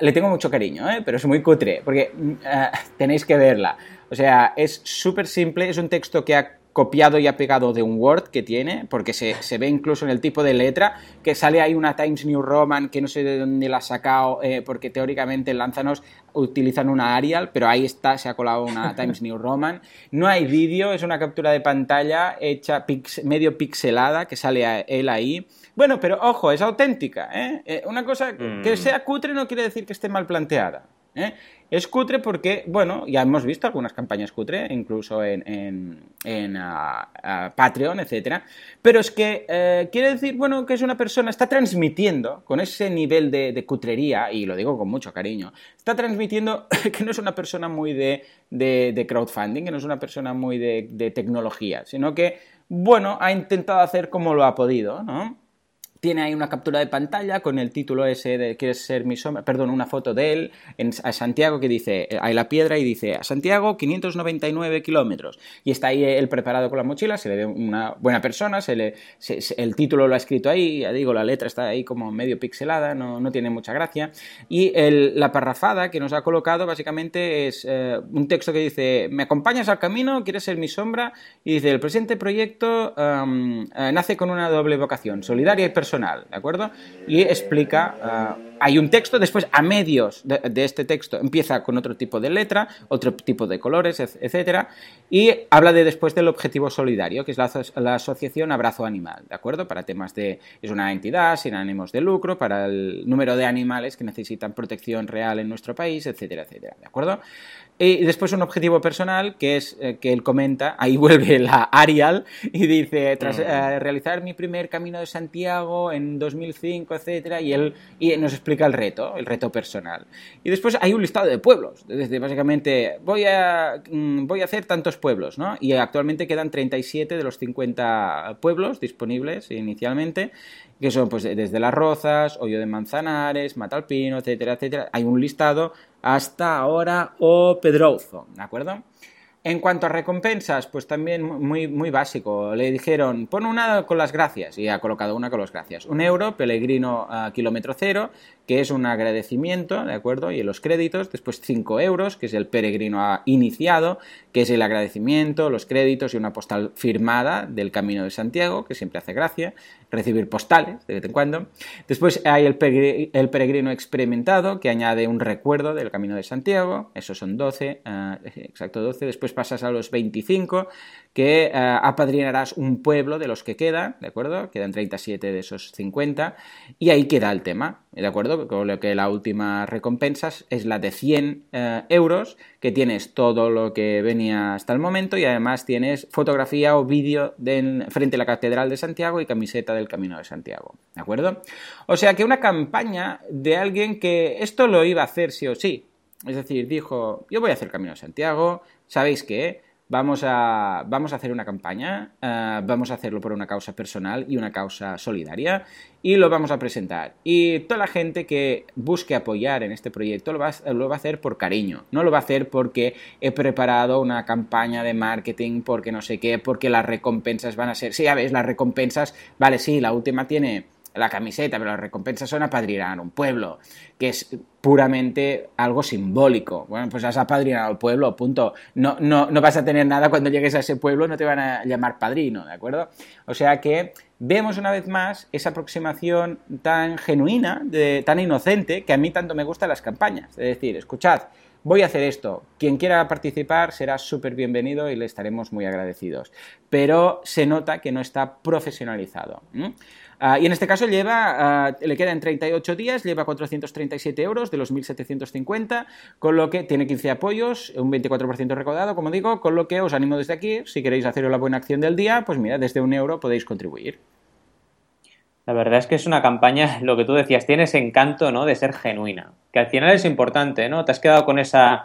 le tengo mucho cariño, ¿eh? pero es muy cutre porque tenéis que verla. O sea, es súper simple, es un texto que ha copiado y ha pegado de un Word que tiene, porque se, ve incluso en el tipo de letra, que sale ahí una Times New Roman que no sé de dónde la ha sacado, eh, porque teóricamente en Lanzanos utilizan una Arial, pero ahí está, se ha colado una Times New Roman. No hay vídeo, es una captura de pantalla hecha medio pixelada, que sale él ahí. Bueno, pero ojo, es auténtica. ¿eh? eh una cosa que mm. sea cutre no quiere decir que esté mal planteada. ¿Eh? Es cutre porque, bueno, ya hemos visto algunas campañas cutre, incluso en, en, ah, ah, Patreon, etcétera. Pero es que eh, quiere decir, bueno, que es una persona, está transmitiendo con ese nivel de, cutrería, y lo digo con mucho cariño, está transmitiendo que no es una persona muy de, de crowdfunding, que no es una persona muy de tecnología, sino que, bueno, ha intentado hacer como lo ha podido, ¿no? Tiene ahí una captura de pantalla con el título ese de ¿Quieres ser mi sombra? Perdón, una foto de él en, a Santiago que dice, eh, hay la piedra y dice, a Santiago 599 kilómetros. Y está ahí él preparado con la mochila, se le ve una buena persona, se le, el título lo ha escrito ahí, ya digo, la letra está ahí como medio pixelada, no, no tiene mucha gracia. Y el, la parrafada que nos ha colocado básicamente es eh, un texto que dice, ¿me acompañas al camino? ¿Quieres ser mi sombra? Y dice, el presente proyecto eh, nace con una doble vocación, solidaria y personal ¿de acuerdo? Y explica, ah, hay un texto, después a medios de, este texto empieza con otro tipo de letra, otro tipo de colores, etcétera, y habla de después del objetivo solidario, que es la, la, asociación Abrazo Animal, ¿de acuerdo? Para temas de, es una entidad sin ánimos de lucro, para el número de animales que necesitan protección real en nuestro país, etcétera, etcétera, ¿de acuerdo? Y después un objetivo personal que es eh, que él comenta, ahí vuelve la Arial y dice, tras mm. eh, realizar mi primer camino de Santiago en 2005, etcétera, y él y nos explica el reto, el reto personal. Y después hay un listado de pueblos, desde básicamente voy a, mm, voy a hacer tantos pueblos, ¿no? Y actualmente quedan 37 de los 50 pueblos disponibles inicialmente que son pues desde Las Rozas, Hoyo de Manzanares, Matalpino, etcétera, etcétera. Hay un listado hasta ahora o Pedrozo, ¿de acuerdo? En cuanto a recompensas, pues también muy, muy básico. Le dijeron, pon una con las gracias, y ha colocado una con las gracias. Un euro, Pellegrino a kilómetro cero, que es un agradecimiento, ¿de acuerdo? Y los créditos, después 5 euros, que es el peregrino iniciado, que es el agradecimiento, los créditos y una postal firmada del Camino de Santiago, que siempre hace gracia, recibir postales de vez en cuando. Después hay el, peregrino experimentado, que añade un recuerdo del Camino de Santiago, esos son 12, eh, exacto 12. Después pasas a los 25, que eh, apadrinarás un pueblo de los que quedan, ¿de acuerdo? Quedan 37 de esos 50, y ahí queda el tema, ¿de acuerdo? Con lo que la última recompensa es la de 100 eh, euros, que tienes todo lo que venía hasta el momento y además tienes fotografía o vídeo frente a la Catedral de Santiago y camiseta del Camino de Santiago, ¿de acuerdo? O sea que una campaña de alguien que esto lo iba a hacer sí o sí, es decir, dijo, yo voy a hacer Camino de Santiago, ¿sabéis qué? Vamos a, vamos a hacer una campaña, eh, vamos a hacerlo por una causa personal y una causa solidaria y lo vamos a presentar. Y toda la gente que busque apoyar en este proyecto lo va, lo va a hacer por cariño, no lo va a hacer porque he preparado una campaña de marketing, porque no sé qué, porque las recompensas van a ser... Sí, ya ves, las recompensas, vale, sí, la última tiene la camiseta, pero las recompensas son apadrinar un pueblo, que es puramente algo simbólico. Bueno, pues has apadrinado al pueblo, punto. No, no, no vas a tener nada cuando llegues a ese pueblo, no te van a llamar padrino, ¿de acuerdo? O sea que vemos una vez más esa aproximación tan genuina, tan inocente, que a mí tanto me gustan las campañas. Es decir, escuchad, voy a hacer esto. Quien quiera participar será súper bienvenido y le estaremos muy agradecidos. Pero se nota que no está profesionalizado. Ah, y en este caso lleva, uh, le quedan 38 días, lleva 437 euros de los 1.750, con lo que tiene 15 apoyos, un 24% recaudado, como digo, con lo que os animo desde aquí, si queréis hacer la buena acción del día, pues mira, desde un euro podéis contribuir. La verdad es que es una campaña, lo que tú decías, tiene ese encanto, ¿no? De ser genuina, que al final es importante, ¿no? Te has quedado con esa,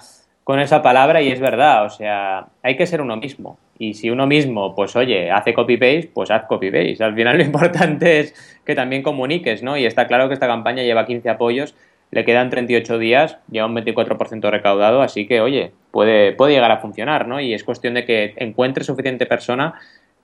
con esa palabra y es verdad, o sea, hay que ser uno mismo. Y si uno mismo, pues oye, hace copy-paste, pues haz copy-paste. Al final lo importante es que también comuniques, ¿no? Y está claro que esta campaña lleva 15 apoyos, le quedan 38 días, lleva un 24% recaudado, así que, oye, puede, puede llegar a funcionar, ¿no? Y es cuestión de que encuentre suficiente persona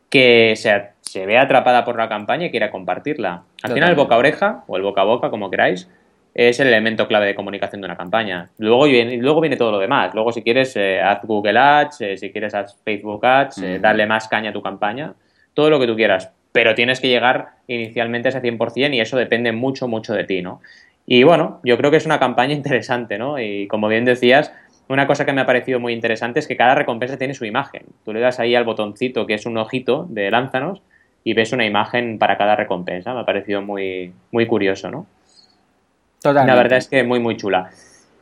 que se, se vea atrapada por la campaña y quiera compartirla. Al final, el boca a oreja, o el boca a boca, como queráis, es el elemento clave de comunicación de una campaña. Luego viene, luego viene todo lo demás. Luego, si quieres, eh, haz Google Ads, eh, si quieres, haz Facebook Ads, eh, darle más caña a tu campaña, todo lo que tú quieras. Pero tienes que llegar inicialmente a ese 100% y eso depende mucho, mucho de ti, ¿no? Y bueno, yo creo que es una campaña interesante, ¿no? Y como bien decías, una cosa que me ha parecido muy interesante es que cada recompensa tiene su imagen. Tú le das ahí al botoncito que es un ojito de lánzanos y ves una imagen para cada recompensa. Me ha parecido muy, muy curioso, ¿no? La verdad es que muy, muy chula.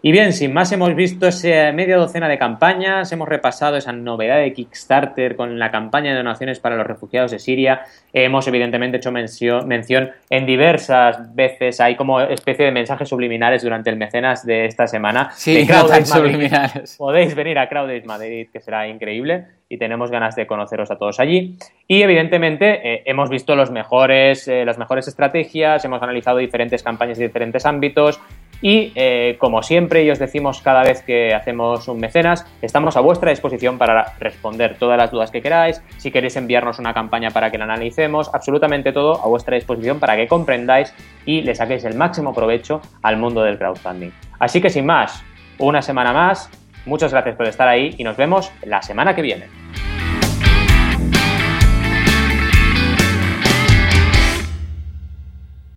Y bien, sin más, hemos visto esa media docena de campañas, hemos repasado esa novedad de Kickstarter con la campaña de donaciones para los refugiados de Siria. Hemos, evidentemente, hecho mención, mención en diversas veces, hay como especie de mensajes subliminales durante el mecenas de esta semana. Sí, subliminales. Podéis venir a Crowdays Madrid, que será increíble, y tenemos ganas de conoceros a todos allí. Y, evidentemente, eh, hemos visto los mejores, eh, las mejores estrategias, hemos analizado diferentes campañas de diferentes ámbitos, y eh, como siempre y os decimos cada vez que hacemos un mecenas, estamos a vuestra disposición para responder todas las dudas que queráis, si queréis enviarnos una campaña para que la analicemos, absolutamente todo a vuestra disposición para que comprendáis y le saquéis el máximo provecho al mundo del crowdfunding. Así que sin más, una semana más, muchas gracias por estar ahí y nos vemos la semana que viene.